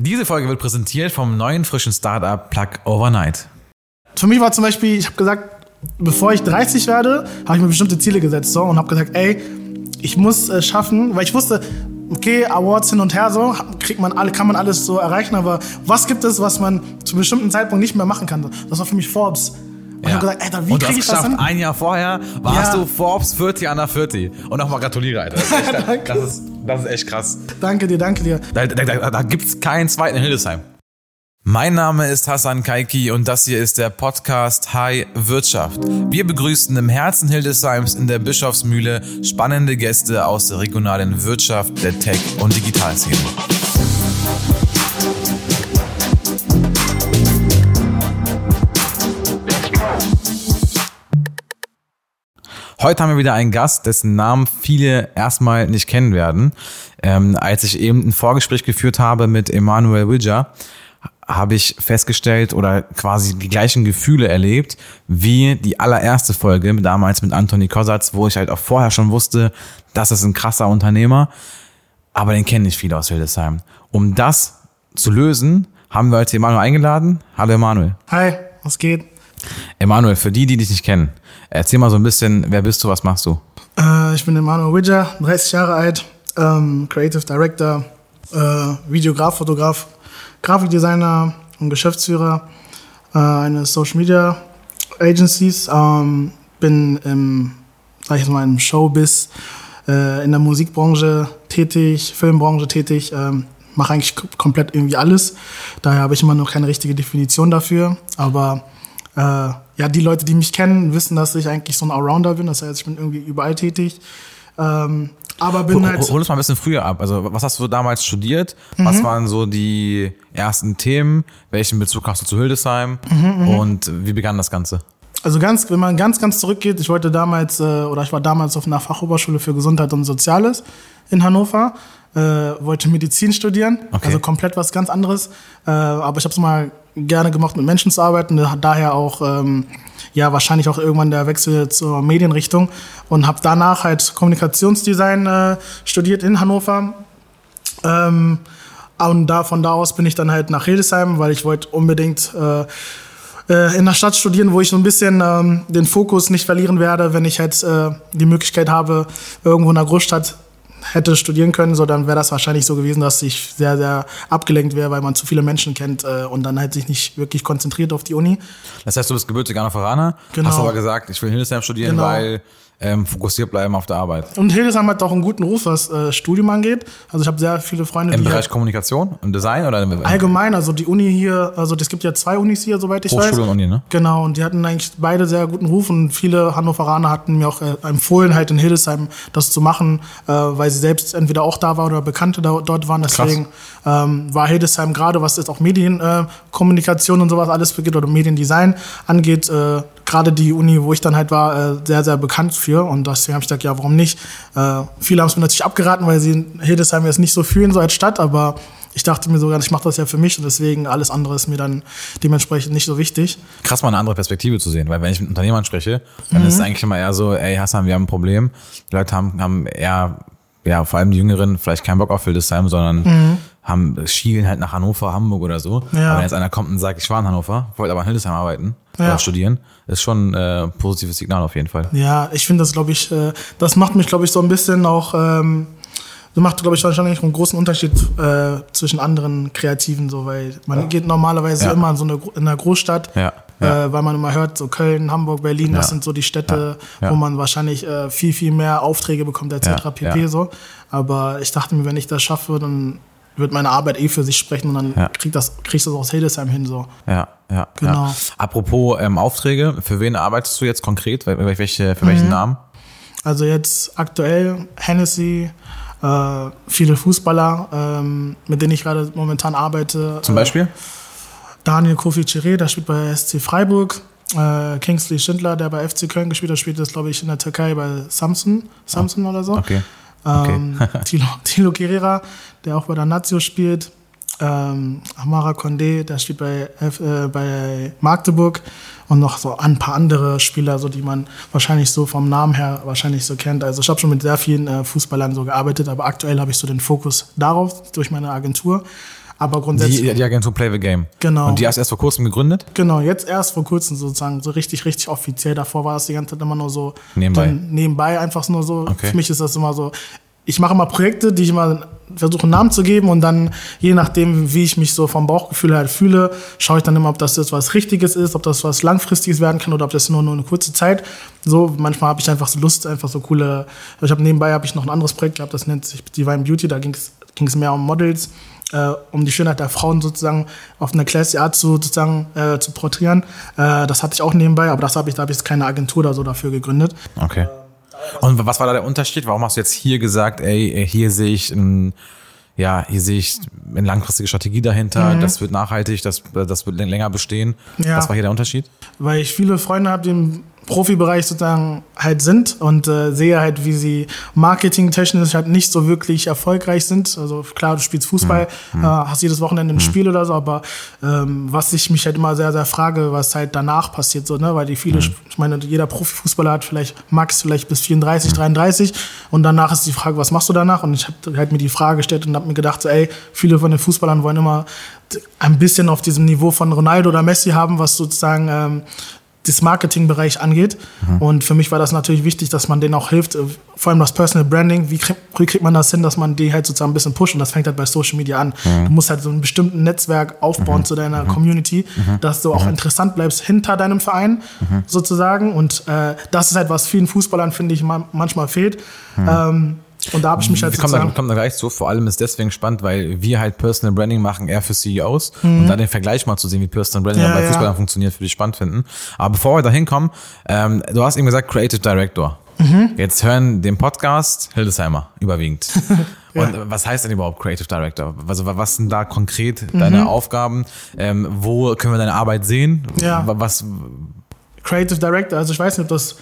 Diese Folge wird präsentiert vom neuen frischen Startup Plug Overnight. Für mich war zum Beispiel, ich habe gesagt, bevor ich 30 werde, habe ich mir bestimmte Ziele gesetzt so, und habe gesagt, ey, ich muss äh, schaffen, weil ich wusste, okay, Awards hin und her so, kriegt man alle, kann man alles so erreichen, aber was gibt es, was man zu bestimmten Zeitpunkt nicht mehr machen kann? Das war für mich Forbes. Und ich habe gesagt, Alter, wie kriege ich das hin? Ein Jahr vorher warst ja. du Forbes 40 under 40. Und nochmal gratuliere, Alter. Das ist, echt, das, ist, das ist echt krass. Danke dir, danke dir. Da, da, da, da gibt's keinen zweiten in Hildesheim. Mein Name ist Hassan Kaiki und das hier ist der Podcast High Wirtschaft. Wir begrüßen im Herzen Hildesheims in der Bischofsmühle spannende Gäste aus der regionalen Wirtschaft, der Tech- und Digitalszene. Heute haben wir wieder einen Gast, dessen Namen viele erstmal nicht kennen werden. Ähm, als ich eben ein Vorgespräch geführt habe mit Emanuel Widger, habe ich festgestellt oder quasi die gleichen Gefühle erlebt wie die allererste Folge damals mit Anthony Kosatz, wo ich halt auch vorher schon wusste, das ist ein krasser Unternehmer, aber den kennen nicht viele aus Hildesheim. Um das zu lösen, haben wir heute Emanuel eingeladen. Hallo Emanuel. Hi, was geht? Emanuel, für die, die dich nicht kennen, erzähl mal so ein bisschen, wer bist du, was machst du? Äh, ich bin Emanuel Widger, 30 Jahre alt, ähm, Creative Director, äh, Videograf, Fotograf, Grafikdesigner und Geschäftsführer äh, eines Social Media Agencies. Ähm, bin im, sag ich mal, im Showbiz, äh, in der Musikbranche tätig, Filmbranche tätig. Ähm, mache eigentlich komplett irgendwie alles. Daher habe ich immer noch keine richtige Definition dafür. Aber äh, ja, die Leute, die mich kennen, wissen, dass ich eigentlich so ein Allrounder bin. Das heißt, ich bin irgendwie überall tätig. Ähm, aber bin hol, halt. Hol uns mal ein bisschen früher ab. Also, was hast du damals studiert? Mhm. Was waren so die ersten Themen? Welchen Bezug hast du zu Hildesheim? Mhm, und wie begann das Ganze? Also ganz, wenn man ganz, ganz zurückgeht, ich wollte damals, äh, oder ich war damals auf einer Fachoberschule für Gesundheit und Soziales in Hannover äh, wollte Medizin studieren, okay. also komplett was ganz anderes. Äh, aber ich habe es mal gerne gemacht, mit Menschen zu arbeiten, daher auch ähm, ja wahrscheinlich auch irgendwann der Wechsel zur Medienrichtung und habe danach halt Kommunikationsdesign äh, studiert in Hannover. Ähm, und da von da aus bin ich dann halt nach Hildesheim, weil ich wollte unbedingt äh, äh, in der Stadt studieren, wo ich so ein bisschen ähm, den Fokus nicht verlieren werde, wenn ich halt äh, die Möglichkeit habe, irgendwo in einer Großstadt hätte studieren können, so dann wäre das wahrscheinlich so gewesen, dass ich sehr, sehr abgelenkt wäre, weil man zu viele Menschen kennt äh, und dann halt sich nicht wirklich konzentriert auf die Uni. Das heißt, du bist gebürtiger Hannoveraner, genau. hast aber gesagt, ich will Hildesheim studieren, genau. weil ähm, fokussiert bleiben auf der Arbeit. Und Hildesheim hat auch einen guten Ruf, was äh, Studium angeht. Also ich habe sehr viele Freunde. Im Bereich halt Kommunikation und Design oder im allgemein? Also die Uni hier, also es gibt ja zwei Unis hier, soweit ich Hochschule weiß. Hochschule und Uni, ne? Genau. Und die hatten eigentlich beide sehr guten Ruf und viele Hannoveraner hatten mir auch äh, empfohlen, halt in Hildesheim das zu machen, äh, weil sie selbst entweder auch da waren oder Bekannte da, dort waren. Deswegen ähm, war Hildesheim gerade, was jetzt auch Medienkommunikation äh, und sowas alles begeht oder Mediendesign angeht, äh, gerade die Uni, wo ich dann halt war, äh, sehr, sehr bekannt für. Und deswegen habe ich gesagt, ja, warum nicht? Äh, viele haben es mir natürlich abgeraten, weil sie Hildesheim jetzt nicht so fühlen, so als Stadt, aber ich dachte mir sogar, ich mache das ja für mich und deswegen alles andere ist mir dann dementsprechend nicht so wichtig. Krass, mal eine andere Perspektive zu sehen, weil wenn ich mit Unternehmern spreche, dann mhm. ist es eigentlich immer eher so, ey Hassan, wir haben ein Problem. Die Leute haben, haben eher, ja, vor allem die Jüngeren, vielleicht keinen Bock auf Hildesheim, sondern mhm. haben, schielen halt nach Hannover, Hamburg oder so. Ja. Aber wenn jetzt einer kommt und sagt, ich war in Hannover, wollte aber in Hildesheim arbeiten, ja. oder studieren, ist schon äh, ein positives Signal auf jeden Fall. Ja, ich finde das, glaube ich, äh, das macht mich, glaube ich, so ein bisschen auch, ähm, das macht, glaube ich, wahrscheinlich einen großen Unterschied äh, zwischen anderen Kreativen, so, weil man ja. geht normalerweise ja. immer in so eine, in einer Großstadt, ja. Äh, weil man immer hört, so Köln, Hamburg, Berlin, das sind so die Städte, wo man wahrscheinlich äh, viel, viel mehr Aufträge bekommt, etc. pp. So. Aber ich dachte mir, wenn ich das schaffe, dann wird meine Arbeit eh für sich sprechen und dann ja. krieg das, kriegst du das aus Hildesheim hin. So. Ja, ja. Genau. Ja. Apropos ähm, Aufträge, für wen arbeitest du jetzt konkret? Welche, für welchen mhm. Namen? Also jetzt aktuell Hennessy, äh, viele Fußballer, ähm, mit denen ich gerade momentan arbeite. Zum Beispiel? Äh, Daniel Kofi Chiré, der spielt bei SC Freiburg. Äh, Kingsley Schindler, der bei FC Köln gespielt hat, spielt das, glaube ich, in der Türkei bei Samsung, Samsung oh. oder so. Okay. Ähm, okay. Tilo, Tilo Guerrera, der auch bei der Nazio spielt. Ähm, Amara Condé, der spielt bei, äh, bei Magdeburg und noch so ein paar andere Spieler, so die man wahrscheinlich so vom Namen her wahrscheinlich so kennt. Also ich habe schon mit sehr vielen äh, Fußballern so gearbeitet, aber aktuell habe ich so den Fokus darauf durch meine Agentur. Aber grundsätzlich. Die, die Agentur Play the Game. Genau. Und die hast erst vor kurzem gegründet? Genau, jetzt erst vor kurzem sozusagen, so richtig, richtig offiziell. Davor war es die ganze Zeit immer nur so Nebenbei. dann nebenbei, einfach nur so. Okay. Für mich ist das immer so. Ich mache immer Projekte, die ich immer versuche einen Namen zu geben und dann, je nachdem, wie ich mich so vom Bauchgefühl halt fühle, schaue ich dann immer, ob das jetzt was Richtiges ist, ob das was Langfristiges werden kann oder ob das nur, nur eine kurze Zeit. So, manchmal habe ich einfach so Lust, einfach so coole. Ich habe nebenbei habe ich noch ein anderes Projekt gehabt, das nennt sich Divine Beauty. Da ging es mehr um Models, äh, um die Schönheit der Frauen sozusagen auf eine classy Art zu, sozusagen, äh, zu porträtieren. Äh, das hatte ich auch nebenbei, aber das habe ich, da habe ich jetzt keine Agentur oder so dafür gegründet. Okay. Und was war da der Unterschied? Warum hast du jetzt hier gesagt, ey, hier sehe ich ein, ja, hier sehe ich eine langfristige Strategie dahinter, Mhm. das wird nachhaltig, das, das wird länger bestehen. Ja. Was war hier der Unterschied? weil ich viele Freunde habe, die Profibereich sozusagen halt sind und äh, sehe halt, wie sie marketingtechnisch halt nicht so wirklich erfolgreich sind. Also klar, du spielst Fußball, äh, hast jedes Wochenende ein Spiel oder so, aber ähm, was ich mich halt immer sehr, sehr frage, was halt danach passiert, so, ne? Weil die viele, ich meine, jeder Profifußballer hat vielleicht Max vielleicht bis 34, 33 und danach ist die Frage, was machst du danach? Und ich habe halt mir die Frage gestellt und habe mir gedacht, so, ey, viele von den Fußballern wollen immer ein bisschen auf diesem Niveau von Ronaldo oder Messi haben, was sozusagen ähm, das Marketingbereich angeht. Und für mich war das natürlich wichtig, dass man denen auch hilft, äh, vor allem das Personal Branding. Wie, krieg, wie kriegt man das hin, dass man die halt sozusagen ein bisschen pusht? Und das fängt halt bei Social Media an. Du musst halt so ein bestimmtes Netzwerk aufbauen zu deiner Community, dass du auch interessant bleibst hinter deinem Verein sozusagen. Und äh, das ist halt, was vielen Fußballern, finde ich, man, manchmal fehlt. Ähm, und da habe ich mich halt Wir kommen da, sozusagen... kommen da gleich zu. Vor allem ist deswegen spannend, weil wir halt Personal Branding machen, eher für CEOs. Mhm. Und da den Vergleich mal zu sehen, wie Personal Branding Ja, bei ja. Fußballern funktioniert, würde ich spannend finden. Aber bevor wir da hinkommen, ähm, du hast eben gesagt Creative Director. Mhm. Jetzt hören den Podcast Hildesheimer überwiegend. Und was heißt denn überhaupt Creative Director? Also was sind da konkret deine Aufgaben? Ähm, wo können wir deine Arbeit sehen? Mhm. Ja. Was, Creative Director. Also ich weiß nicht, ob das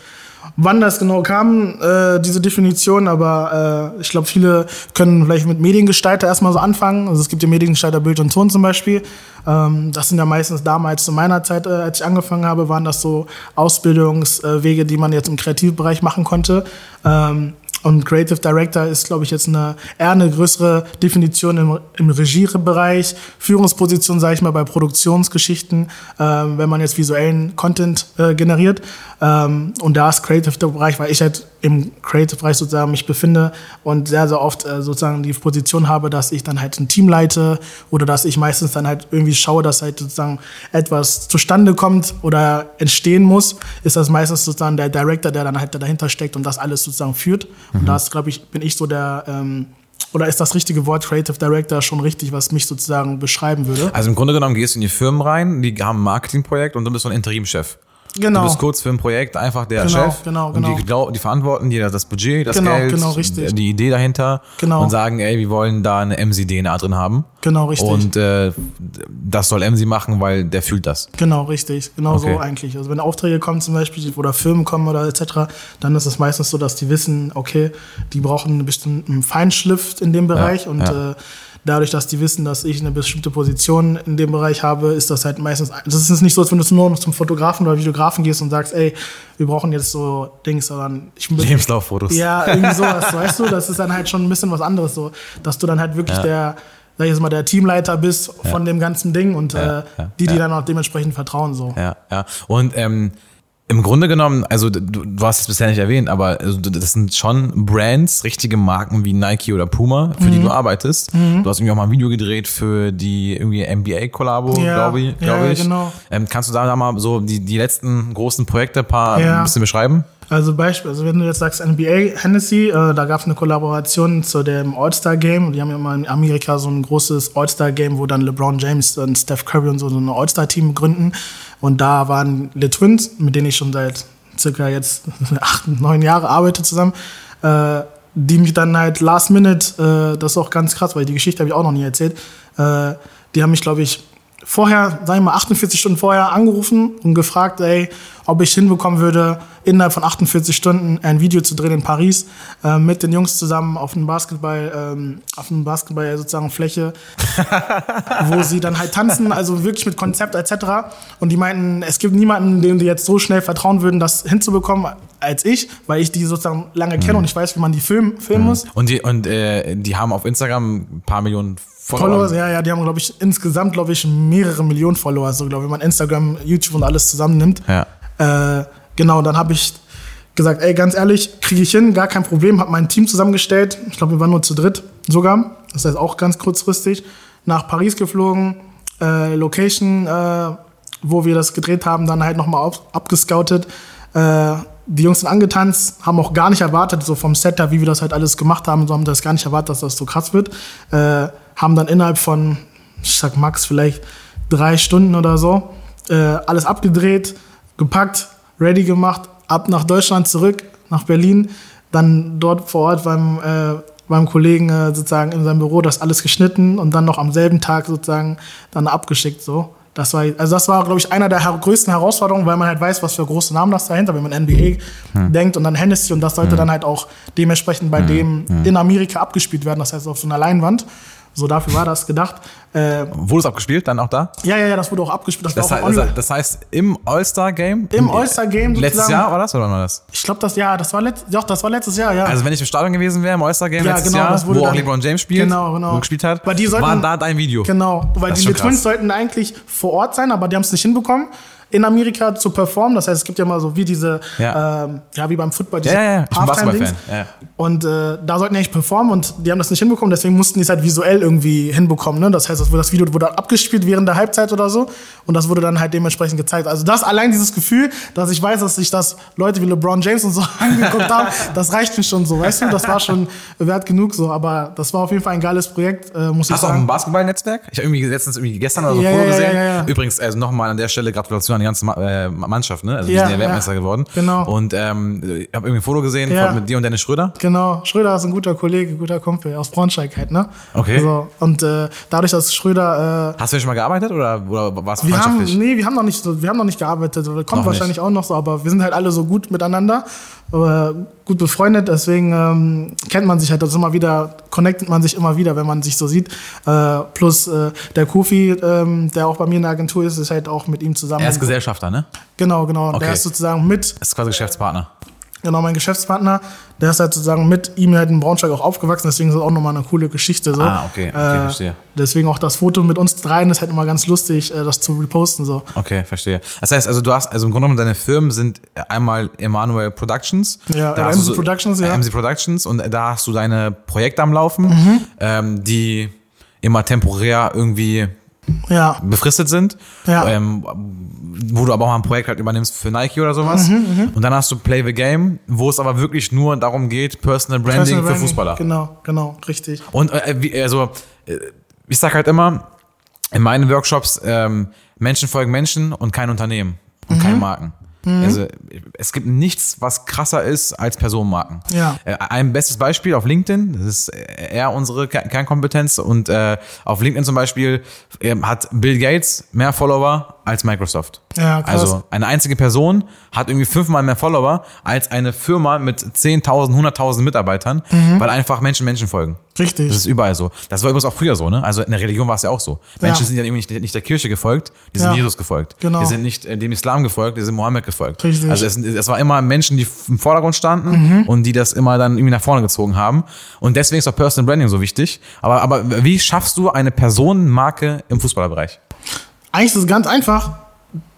wann das genau kam, äh, diese Definition, aber äh, ich glaube, viele können vielleicht mit Mediengestalter erstmal so anfangen. Also es gibt ja Mediengestalter Bild und Ton zum Beispiel. Ähm, das sind ja meistens damals zu meiner Zeit, äh, als ich angefangen habe, waren das so Ausbildungswege, die man jetzt im Kreativbereich machen konnte. Ähm, und Creative Director ist, glaube ich, jetzt eine eher eine größere Definition im, im Regiebereich, Führungsposition, sage ich mal, bei Produktionsgeschichten, ähm, wenn man jetzt visuellen Content äh, generiert. Ähm, und da ist Creative der Bereich, weil ich halt im Creative-Bereich sozusagen mich befinde und sehr, sehr oft äh, sozusagen die Position habe, dass ich dann halt ein Team leite oder dass ich meistens dann halt irgendwie schaue, dass halt sozusagen etwas zustande kommt oder entstehen muss, ist das meistens sozusagen der Director, der dann halt dahinter steckt und das alles sozusagen führt. Und da ist, glaube ich, bin ich so der, ähm, oder ist das richtige Wort Creative Director schon richtig, was mich sozusagen beschreiben würde? also im Grunde genommen gehst du in die Firmen rein, die haben ein Marketingprojekt und du bist so ein Interimchef. Genau. Du bist kurz für ein Projekt einfach der Genau, Chef genau, und genau. die, glau- die verantworten dir das Budget, das Genau, Geld, genau, richtig. die Idee dahinter Genau. und sagen, ey, wir wollen da eine MC-DNA drin haben. Genau, richtig. Und äh, das soll MC machen, weil der fühlt das. Genau, richtig. Genau Okay. so eigentlich. Also wenn Aufträge kommen zum Beispiel oder Firmen kommen oder etc., dann ist es meistens so, dass die wissen, okay, die brauchen einen bestimmten Feinschliff in dem Bereich Ja, und ja. Äh, dadurch, dass die wissen, dass ich eine bestimmte Position in dem Bereich habe, ist das halt meistens, das ist nicht so, als wenn du nur noch zum Fotografen oder Videografen gehst und sagst, ey, wir brauchen jetzt so Dings, sondern ich bin Lebenslauffotos. Ja, irgendwie sowas, weißt du? Das ist dann halt schon ein bisschen was anderes so, dass du dann halt wirklich Ja. der, sag ich jetzt mal, der Teamleiter bist von dem ganzen Ding und Ja, äh, ja, die, die ja. dann auch dementsprechend vertrauen so. Ja, ja. Und ähm, im Grunde genommen, also du, du hast es bisher nicht erwähnt, aber also, das sind schon Brands, richtige Marken wie Nike oder Puma, für Mhm. die du arbeitest. Du hast irgendwie auch mal ein Video gedreht für die irgendwie NBA-Kollabo, Ja, glaube ich. Glaub ja, ich. genau. Ähm, kannst du da, da mal so die, die letzten großen Projekte paar Ja. ein bisschen beschreiben? Also Beispiel, also wenn du jetzt sagst NBA Hennessy, äh, da gab es eine Kollaboration zu dem All-Star-Game. Die haben ja immer in Amerika so ein großes All-Star-Game, wo dann LeBron James und Steph Curry und so, so ein All-Star-Team gründen. Und da waren die Twins, mit denen ich schon seit circa jetzt acht, neun Jahre arbeite zusammen, äh, die mich dann halt last minute, äh, das ist auch ganz krass, weil die Geschichte habe ich auch noch nie erzählt, äh, die haben mich, glaube ich, vorher, sagen wir mal 48 Stunden vorher angerufen und gefragt, ey, ob ich hinbekommen würde, innerhalb von 48 Stunden ein Video zu drehen in Paris äh, mit den Jungs zusammen auf einem Basketball, ähm, auf einem Basketball sozusagen Fläche, wo sie dann halt tanzen, also wirklich mit Konzept etc. Und die meinten, es gibt niemanden, dem die jetzt so schnell vertrauen würden, das hinzubekommen als ich, weil ich die sozusagen lange kenne und ich weiß, wie man die filmen, filmen muss. Und die, und äh, die haben auf Instagram ein paar Millionen Followers, ja, ja, die haben, glaube ich, insgesamt, glaube ich, mehrere Millionen Follower. So, glaube ich, wenn man Instagram, YouTube und alles zusammennimmt. Ja. Äh, genau, dann habe ich gesagt, ey, ganz ehrlich, kriege ich hin, gar kein Problem. Habe mein Team zusammengestellt. Ich glaube, wir waren nur zu dritt sogar. Das heißt auch ganz kurzfristig. Nach Paris geflogen, äh, Location, äh, wo wir das gedreht haben, dann halt nochmal abgescoutet. Äh, die Jungs sind angetanzt, haben auch gar nicht erwartet, so vom Setup, wie wir das halt alles gemacht haben, so haben das gar nicht erwartet, dass das so krass wird. Haben dann innerhalb von, ich sag Max, vielleicht drei Stunden oder so, äh, alles abgedreht, gepackt, ready gemacht, ab nach Deutschland zurück, nach Berlin, dann dort vor Ort beim, äh, beim Kollegen äh, sozusagen in seinem Büro das alles geschnitten und dann noch am selben Tag sozusagen dann abgeschickt so. Das war, also das war, glaube ich, einer der her größten Herausforderungen, weil man halt weiß, was für große Namen das dahinter, wenn man NBA hm. denkt und dann Hennessy und das sollte hm. dann halt auch dementsprechend bei hm. dem hm. in Amerika abgespielt werden, das heißt auf so einer Leinwand. So dafür war das gedacht. Äh, wurde es abgespielt dann auch da? Ja, ja, ja, das wurde auch abgespielt. Das, das, heißt, das, das heißt, im All-Star-Game? Im All-Star-Game Letztes Jahr war das oder war das? Ich glaube, das Jahr, das war letzt, doch, das war letztes Jahr, ja. Also wenn ich im Stadion gewesen wäre im All-Star-Game ja, letztes genau, Jahr, wo auch LeBron James spielt, genau, genau. gespielt hat, weil die sollten, war da dein Video. Genau, weil die Twins sollten eigentlich vor Ort sein, aber die haben es nicht hinbekommen in Amerika zu performen. Das heißt, es gibt ja mal so wie diese, ja, ähm, ja wie beim Football, diese ja, ja, ja. Halftime-Dings. Ja. Und äh, da sollten die eigentlich performen und die haben das nicht hinbekommen, deswegen mussten die es halt visuell irgendwie hinbekommen. Ne? Das heißt, das Video wurde abgespielt während der Halbzeit oder so und das wurde dann halt dementsprechend gezeigt. Also das allein dieses Gefühl, dass ich weiß, dass sich das Leute wie LeBron James und so angeguckt haben, das reicht mir schon so, weißt du? Das war schon wert genug so, aber das war auf jeden Fall ein geiles Projekt, äh, muss Hast ich sagen. Hast du auch ein Basketball-Netzwerk? Ich habe irgendwie letztens irgendwie gestern oder so ein Foto gesehen. Übrigens, also nochmal an der Stelle Gratulation an die ganze äh, Mannschaft, ne? Also wir sind ja Weltmeister ja, geworden. Genau. Und ähm, ich habe irgendwie ein Foto gesehen ja. mit dir und Dennis Schröder. Genau. Schröder ist ein guter Kollege, guter Kumpel aus Braunschweig halt, ne? Okay. So, und äh, dadurch, dass Schröder. Äh, Hast du schon mal gearbeitet oder, oder war es wir haben, Nee, wir haben noch nicht wir haben noch nicht gearbeitet. Kommt noch wahrscheinlich nicht. auch noch so, aber wir sind halt alle so gut miteinander, gut befreundet, deswegen ähm, kennt man sich halt das immer wieder, connectet man sich immer wieder, wenn man sich so sieht. Äh, plus äh, der Kofi, ähm, der auch bei mir in der Agentur ist, ist halt auch mit ihm zusammen. Er ist Gesellschafter, ne? Genau, genau. Okay. Der ist sozusagen mit. Ist quasi Geschäftspartner. Genau, mein Geschäftspartner, der ist halt sozusagen mit ihm halt in Braunschweig auch aufgewachsen, deswegen ist das auch nochmal eine coole Geschichte. So. Ah, okay, okay, äh, verstehe. Deswegen auch das Foto mit uns dreien ist halt immer ganz lustig, äh, das zu reposten. So. Okay, verstehe. Das heißt, also du hast, also im Grunde genommen deine Firmen sind einmal Emanuel Productions. Ja, da MC so, Productions, ja. MC Productions und da hast du deine Projekte am Laufen, mhm. ähm, die immer temporär irgendwie ja. befristet sind, ja. ähm, wo du aber auch mal ein Projekt halt übernimmst für Nike oder sowas. Mhm, mhm, und dann hast du Play the Game, wo es aber wirklich nur darum geht, Personal Branding Personal für Branding, Fußballer. Genau, genau, richtig. Und äh, wie, also, äh, ich sag halt immer, in meinen Workshops, ähm, Menschen folgen Menschen und kein Unternehmen und mhm. keine Marken. Mhm. Also es gibt nichts, was krasser ist als Personenmarken. Ja. Äh, ein bestes Beispiel auf LinkedIn, das ist eher unsere Kernkompetenz und äh, auf LinkedIn zum Beispiel äh, hat Bill Gates mehr Follower als Microsoft. Ja, krass. Also eine einzige Person hat irgendwie fünfmal mehr Follower als eine Firma mit 10.000, 100.000 Mitarbeitern, mhm. weil einfach Menschen Menschen folgen. Richtig. Das ist überall so. Das war übrigens auch früher so, ne? Also in der Religion war es ja auch so. Menschen ja. sind ja irgendwie nicht, nicht, der Kirche gefolgt, die sind ja. Jesus gefolgt. Genau. Die sind nicht äh, dem Islam gefolgt, die sind Mohammed gefolgt. Richtig. Also es, es war immer Menschen, die im Vordergrund standen mhm. und die das immer dann irgendwie nach vorne gezogen haben. Und deswegen ist auch Personal Branding so wichtig. Aber, aber wie schaffst du eine Personenmarke im Fußballerbereich? Eigentlich ist es ganz einfach.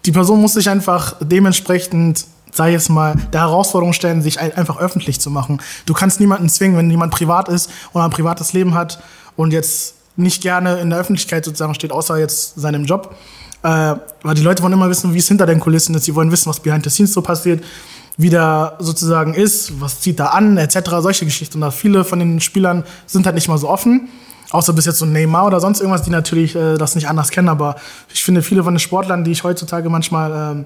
Die Person muss sich einfach dementsprechend sei es mal, der Herausforderung stellen, sich einfach öffentlich zu machen. Du kannst niemanden zwingen, wenn jemand privat ist oder ein privates Leben hat und jetzt nicht gerne in der Öffentlichkeit sozusagen steht, außer jetzt seinem Job. Äh, weil die Leute wollen immer wissen, wie es hinter den Kulissen ist. Sie wollen wissen, was behind the scenes so passiert, wie der sozusagen ist, was zieht er an, etc. Solche Geschichten. Und viele von den Spielern sind halt nicht mal so offen. Außer bis jetzt so Neymar oder sonst irgendwas, die natürlich äh, das nicht anders kennen. Aber ich finde, viele von den Sportlern, die ich heutzutage manchmal äh,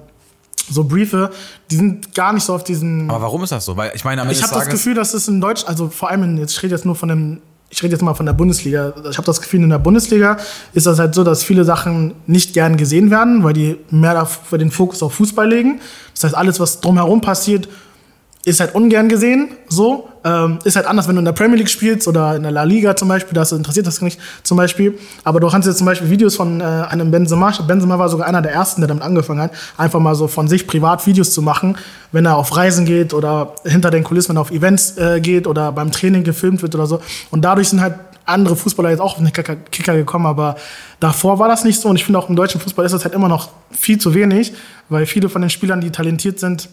so Briefe, die sind gar nicht so auf diesen. Aber warum ist das so? Weil ich meine, am ich habe das Gefühl, dass es in Deutsch, also vor allem, in, jetzt ich rede jetzt nur von dem, ich rede jetzt mal von der Bundesliga. Ich habe das Gefühl, in der Bundesliga ist das halt so, dass viele Sachen nicht gern gesehen werden, weil die mehr auf, den Fokus auf Fußball legen. Das heißt, alles, was drumherum passiert, ist halt ungern gesehen, so. Ähm, ist halt anders, wenn du in der Premier League spielst oder in der La Liga zum Beispiel, das interessiert das nicht zum Beispiel. Aber du kannst jetzt zum Beispiel Videos von äh, einem Benzema, Benzema war sogar einer der ersten, der damit angefangen hat, einfach mal so von sich privat Videos zu machen, wenn er auf Reisen geht oder hinter den Kulissen, wenn er auf Events äh, geht oder beim Training gefilmt wird oder so. Und dadurch sind halt andere Fußballer jetzt auch auf den Kicker gekommen, aber davor war das nicht so und ich finde auch im deutschen Fußball ist das halt immer noch viel zu wenig, weil viele von den Spielern, die talentiert sind,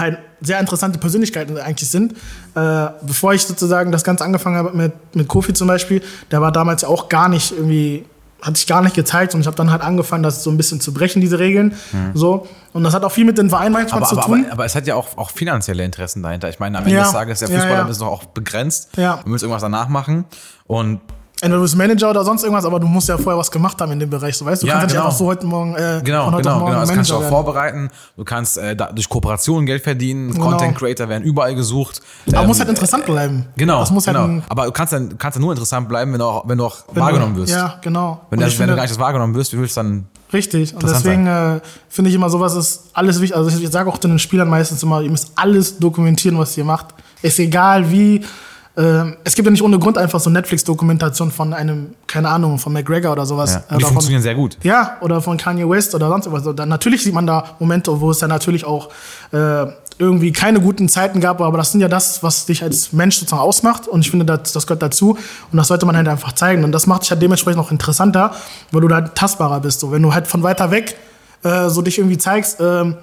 halt sehr interessante Persönlichkeiten eigentlich sind. Äh, bevor ich sozusagen das Ganze angefangen habe mit, mit Kofi zum Beispiel, der war damals ja auch gar nicht irgendwie hat sich gar nicht gezeigt und ich habe dann halt angefangen, das so ein bisschen zu brechen, diese Regeln. Mhm. So. Und das hat auch viel mit den Vereinen manchmal aber, zu aber, tun. Aber, aber, es hat ja auch, auch finanzielle Interessen dahinter. Ich meine, am Ende ja. des Tages, der Fußballer ja, ja. ist doch auch begrenzt. Ja. Du musst irgendwas danach machen. Und Entweder du bist Manager oder sonst irgendwas, aber du musst ja vorher was gemacht haben in dem Bereich. So, weißt du, ja, kannst genau. ja nicht einfach so heute Morgen. Äh, genau, von heute genau, morgen genau. Das Manager kannst du auch werden. vorbereiten. Du kannst äh, da, durch Kooperationen Geld verdienen. Genau. Content Creator werden überall gesucht. Aber ähm, muss halt interessant bleiben. Genau. Das muss genau. Halt aber du kannst dann kannst dann nur interessant bleiben, wenn du auch, wenn du auch wenn wahrgenommen wirst. Ja, genau. Wenn, das, wenn du gar nicht wahrgenommen wirst, wie willst du dann Richtig. Und deswegen äh, finde ich immer, sowas ist alles wichtig. Also ich sage auch den Spielern meistens immer, ihr müsst alles dokumentieren, was ihr macht. Ist egal wie äh, es gibt ja nicht ohne Grund einfach so Netflix-Dokumentation von einem, keine Ahnung, von McGregor oder sowas. Ja, die funktionieren von, sehr gut. Ja, oder von Kanye West oder sonst was. Dann natürlich sieht man da Momente, wo es dann natürlich auch äh, irgendwie keine guten Zeiten gab, aber das sind ja das, was dich als Mensch sozusagen ausmacht. Und ich finde, das, das gehört dazu. Und das sollte man halt einfach zeigen. Und das macht dich halt dementsprechend noch interessanter, weil du da halt tastbarer bist. So, wenn du halt von weiter weg äh, so dich irgendwie zeigst, äh,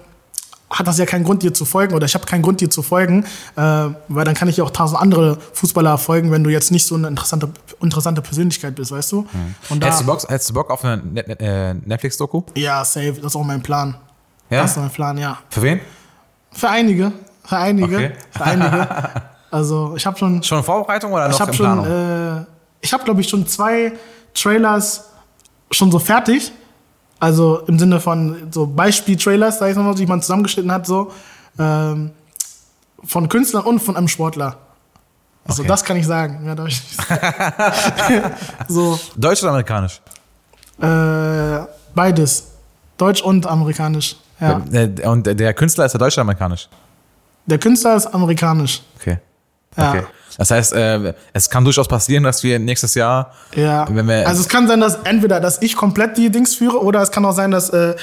hat das ja keinen Grund, dir zu folgen oder ich habe keinen Grund, dir zu folgen, äh, weil dann kann ich ja auch tausend andere Fußballer folgen, wenn du jetzt nicht so eine interessante, interessante Persönlichkeit bist, weißt du? Mhm. Und hättest, du Bock, hättest du Bock auf eine äh, Netflix-Doku? Ja, safe, das ist auch mein Plan. Ja? Das ist mein Plan, ja. Für wen? Für einige, für einige, okay. für einige. Also ich habe schon... Schon Vorbereitung oder noch ich hab schon, äh, Ich habe, glaube ich, schon zwei Trailers schon so fertig. Also im Sinne von so Beispiel-Trailers, sag ich mal, die man zusammengeschnitten hat, so ähm, von Künstlern und von einem Sportler. Also okay. das kann ich sagen. Ja, darf ich so. Deutsch oder amerikanisch? Äh, beides. Deutsch und amerikanisch. Ja. Und der Künstler ist der deutsch oder amerikanisch? Der Künstler ist amerikanisch. Okay. Ja. Okay. Das heißt, äh, es kann durchaus passieren, dass wir nächstes Jahr, ja. wenn wir also es kann sein, dass entweder, dass ich komplett die Dings führe, oder es kann auch sein, dass äh,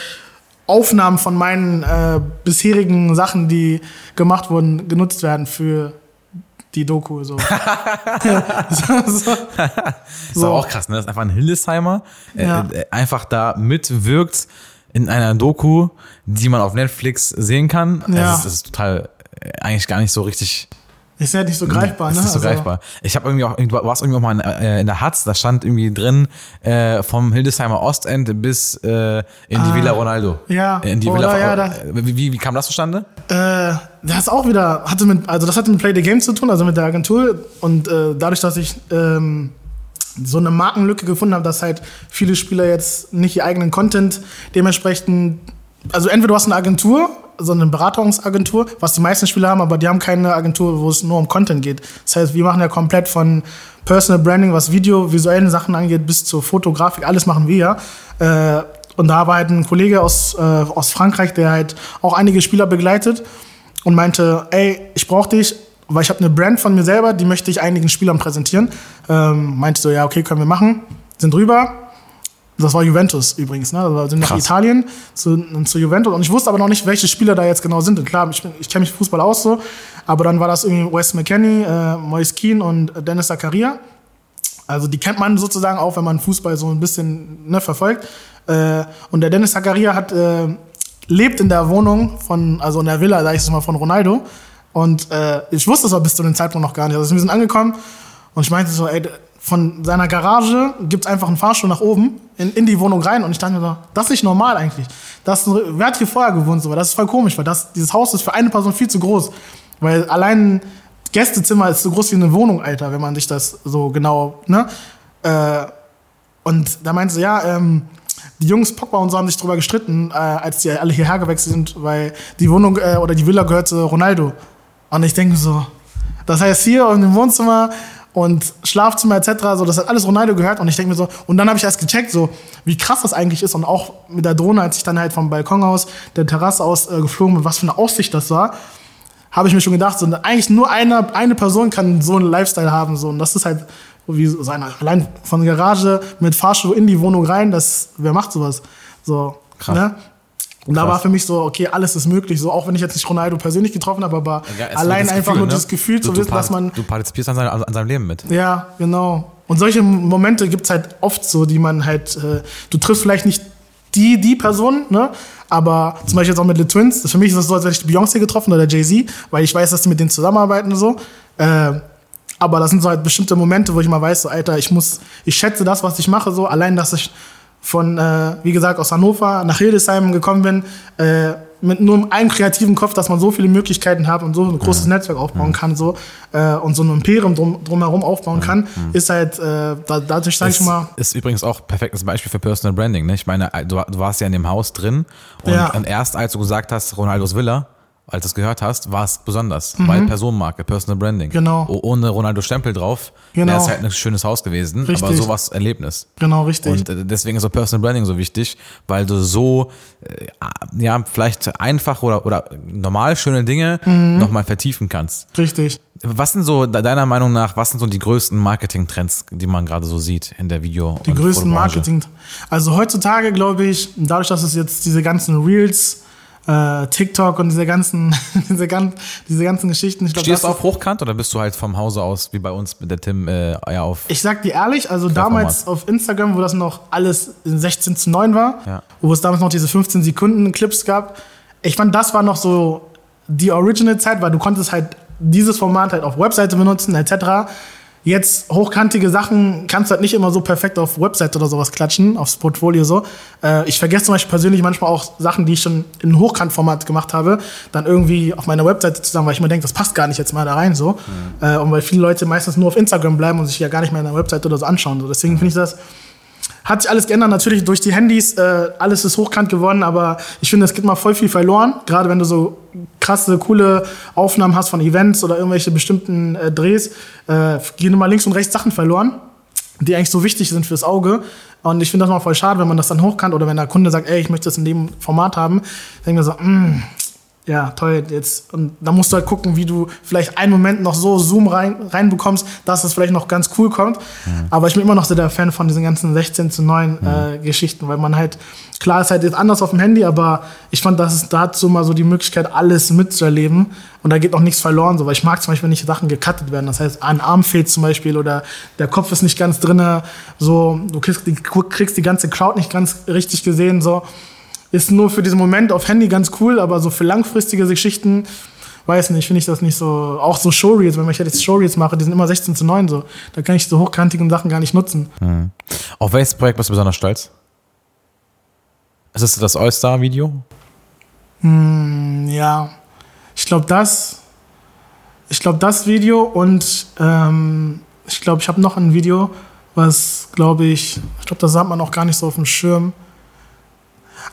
Aufnahmen von meinen äh, bisherigen Sachen, die gemacht wurden, genutzt werden für die Doku. So. so, so. Das ist auch krass, ne? Das ist einfach ein Hildesheimer, äh, ja. äh, einfach da mitwirkt in einer Doku, die man auf Netflix sehen kann. Ja. Das, ist, das ist total äh, eigentlich gar nicht so richtig ist ja nicht so greifbar, ne? Ist nicht so also greifbar. Ich habe irgendwie auch, du warst irgendwie auch mal in, äh, in der Hatz, da stand irgendwie drin, äh, vom Hildesheimer Ostend bis äh, in die ah, Villa Ronaldo. Ja. In die Villa, ja, da, wie, wie, kam das zustande? Äh, das auch wieder, hatte mit, also das hatte mit Play the Game zu tun, also mit der Agentur. Und äh, dadurch, dass ich ähm, so eine Markenlücke gefunden habe, dass halt viele Spieler jetzt nicht ihr eigenen Content dementsprechend, also entweder du hast eine Agentur so eine Beratungsagentur, was die meisten Spieler haben, aber die haben keine Agentur, wo es nur um Content geht. Das heißt, wir machen ja komplett von Personal Branding, was Video, visuellen Sachen angeht, bis zur Fotografik, alles machen wir. Äh, und da war halt ein Kollege aus, äh, aus Frankreich, der halt auch einige Spieler begleitet und meinte, ey, ich brauche dich, weil ich habe eine Brand von mir selber, die möchte ich einigen Spielern präsentieren. Ähm, meinte so, ja, okay, können wir machen. Sind rüber, das war Juventus übrigens, ne? Also sind nach. Italien zu, zu Juventus. Und ich wusste aber noch nicht, welche Spieler da jetzt genau sind. Und klar, ich, ich kenne mich Fußball aus so. Aber dann war das irgendwie Wes McKenney, äh, Moise Keane und Dennis Zakaria. Also die kennt man sozusagen auch, wenn man Fußball so ein bisschen ne, verfolgt. Äh, und der Dennis Zakaria hat, äh, lebt in der Wohnung von, also in der Villa, sag ich es mal, von Ronaldo. Und äh, ich wusste es aber bis zu dem Zeitpunkt noch gar nicht. Also wir sind angekommen und ich meinte so, ey, von seiner Garage gibt es einfach einen Fahrstuhl nach oben in, in die Wohnung rein und ich dachte mir so, das ist nicht normal eigentlich. Das, wer hat hier vorher gewohnt? So, das ist voll komisch, weil das, dieses Haus ist für eine Person viel zu groß. Weil allein Gästezimmer ist so groß wie eine Wohnung, Alter, wenn man sich das so genau, ne? Äh, und da meinte sie, ja, ähm, die Jungs Pogba und so haben sich drüber gestritten, äh, als die alle hierher gewechselt sind, weil die Wohnung äh, oder die Villa gehört zu Ronaldo. Und ich denke so, das heißt hier im Wohnzimmer und Schlafzimmer etc. So, das hat alles Ronaldo gehört und ich denke mir so, und dann habe ich erst gecheckt, so wie krass das eigentlich ist und auch mit der Drohne, als ich dann halt vom Balkon aus, der Terrasse aus äh, geflogen bin, was für eine Aussicht das war, habe ich mir schon gedacht, so eigentlich nur eine, eine Person kann so einen Lifestyle haben so und das ist halt wie so eine, allein von der Garage mit Fahrstuhl in die Wohnung rein, das wer macht sowas? So, Krass. Ne? Und da war für mich so, okay, alles ist möglich. So, auch wenn ich jetzt nicht Ronaldo persönlich getroffen habe, aber ja, allein einfach Gefühl, nur ne? das Gefühl du, zu wissen, dass man. Du partizipierst an, seinem, an seinem Leben mit. Ja, genau. Und solche Momente gibt es halt oft so, die man halt, äh, du triffst vielleicht nicht die, die Person, ne? Aber zum Beispiel jetzt auch mit The Twins, für mich ist das so, als hätte ich Beyoncé getroffen oder Jay-Z, weil ich weiß, dass die mit denen zusammenarbeiten und so. Äh, aber das sind so halt bestimmte Momente, wo ich mal weiß, so, Alter, ich muss, ich schätze das, was ich mache, so, allein, dass ich von, äh, wie gesagt, aus Hannover nach Hildesheim gekommen bin, äh, mit nur einem kreativen Kopf, dass man so viele Möglichkeiten hat und so ein großes ja. Netzwerk aufbauen ja. kann so äh, und so ein Imperium drum, drumherum aufbauen ja. kann, ist halt, äh, da, dadurch sage ich mal. Ist übrigens auch ein perfektes Beispiel für Personal Branding. Ne? Ich meine, du, du warst ja in dem Haus drin und, und erst als du gesagt hast, Ronaldos Villa, als du es gehört hast, war es besonders, mhm. weil Personenmarke, Personal Branding. Genau. ohne Ronaldo Stempel drauf, genau. wäre es halt ein schönes Haus gewesen, richtig. aber sowas Erlebnis. Genau, richtig. Und äh, deswegen ist auch Personal Branding so wichtig, weil du so, äh, ja, vielleicht einfach oder, oder normal schöne Dinge mhm. nochmal vertiefen kannst. Richtig. Was sind so, deiner Meinung nach, was sind so die größten Marketing-Trends, die man gerade so sieht in der Video? Die größten Marketing, also heutzutage glaube ich, dadurch, dass es jetzt diese ganzen Reels, äh, TikTok und diese ganzen, diese, gan diese ganzen Geschichten. Ich glaub, Stehst du auf hochkant oder bist du halt vom Hause aus, wie bei uns mit der Tim, äh, ja, auf? Ich sag dir ehrlich, also damals auf Instagram, wo das noch alles in 16 zu 9 war, ja. wo es damals noch diese 15 Sekunden Clips gab, ich fand, das war noch so die Original-Zeit, weil du konntest halt dieses Format halt auf Webseite benutzen, etc. Jetzt hochkantige Sachen kannst du halt nicht immer so perfekt auf Website oder sowas klatschen, aufs Portfolio so. Äh, ich vergesse zum Beispiel persönlich manchmal auch Sachen, die ich schon in Hochkantformat gemacht habe, dann irgendwie auf meiner Webseite zu sagen, weil ich mir denke, das passt gar nicht jetzt mal da rein so. Mhm. Äh, und weil viele Leute meistens nur auf Instagram bleiben und sich ja gar nicht mehr in der Website oder so anschauen. So. Deswegen finde ich das hat sich alles geändert, natürlich durch die Handys, äh, alles ist hochkant geworden, aber ich finde, es geht mal voll viel verloren, gerade wenn du so krasse, coole Aufnahmen hast von Events oder irgendwelche bestimmten äh, Drehs, äh, gehen immer links und rechts Sachen verloren, die eigentlich so wichtig sind fürs Auge. Und ich finde das mal voll schade, wenn man das dann hochkant oder wenn der Kunde sagt, ey, ich möchte das in dem Format haben, denke mir so, mh, mm, ja, toll, jetzt, und da musst du halt gucken, wie du vielleicht einen Moment noch so Zoom rein, reinbekommst, dass es vielleicht noch ganz cool kommt. Mhm. Aber ich bin immer noch so der Fan von diesen ganzen 16 zu 9 mhm. äh, Geschichten, weil man halt, klar ist halt jetzt anders auf dem Handy, aber ich fand, das ist dazu mal so die Möglichkeit, alles mitzuerleben. Und da geht auch nichts verloren, so, weil ich mag zum Beispiel, wenn nicht Sachen gecuttet werden. Das heißt, ein Arm fehlt zum Beispiel oder der Kopf ist nicht ganz drinne, so, du kriegst die, kriegst die ganze Crowd nicht ganz richtig gesehen, so ist nur für diesen Moment auf Handy ganz cool, aber so für langfristige Geschichten, weiß nicht, finde ich das nicht so. Auch so Showreels, wenn ich jetzt Showreels mache, die sind immer 16 zu 9 so. Da kann ich so hochkantigen Sachen gar nicht nutzen. Mhm. Auf welches Projekt bist du besonders stolz? Ist das das All-Star-Video? Hm, ja. Ich glaube, das. Ich glaube, das Video und ähm, ich glaube, ich habe noch ein Video, was, glaube ich, ich glaube, das hat man auch gar nicht so auf dem Schirm.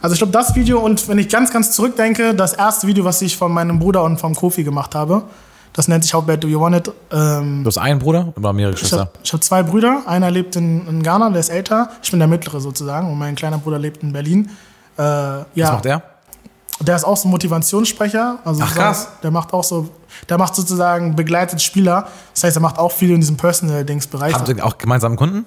Also ich glaube, das Video und wenn ich ganz, ganz zurückdenke, das erste Video, was ich von meinem Bruder und vom Kofi gemacht habe, das nennt sich How Bad Do You Want It. Ähm, du hast einen Bruder oder mehrere Geschwister? Ich habe hab zwei Brüder. Einer lebt in, in, Ghana, der ist älter. Ich bin der mittlere sozusagen und mein kleiner Bruder lebt in Berlin. Äh, ja. Was macht der? Der ist auch so ein Motivationssprecher. Also Ach krass. Der macht auch so, der macht sozusagen begleitet Spieler. Das heißt, er macht auch viel in diesem Personal-Dings-Bereich. Habt ihr auch gemeinsam Kunden?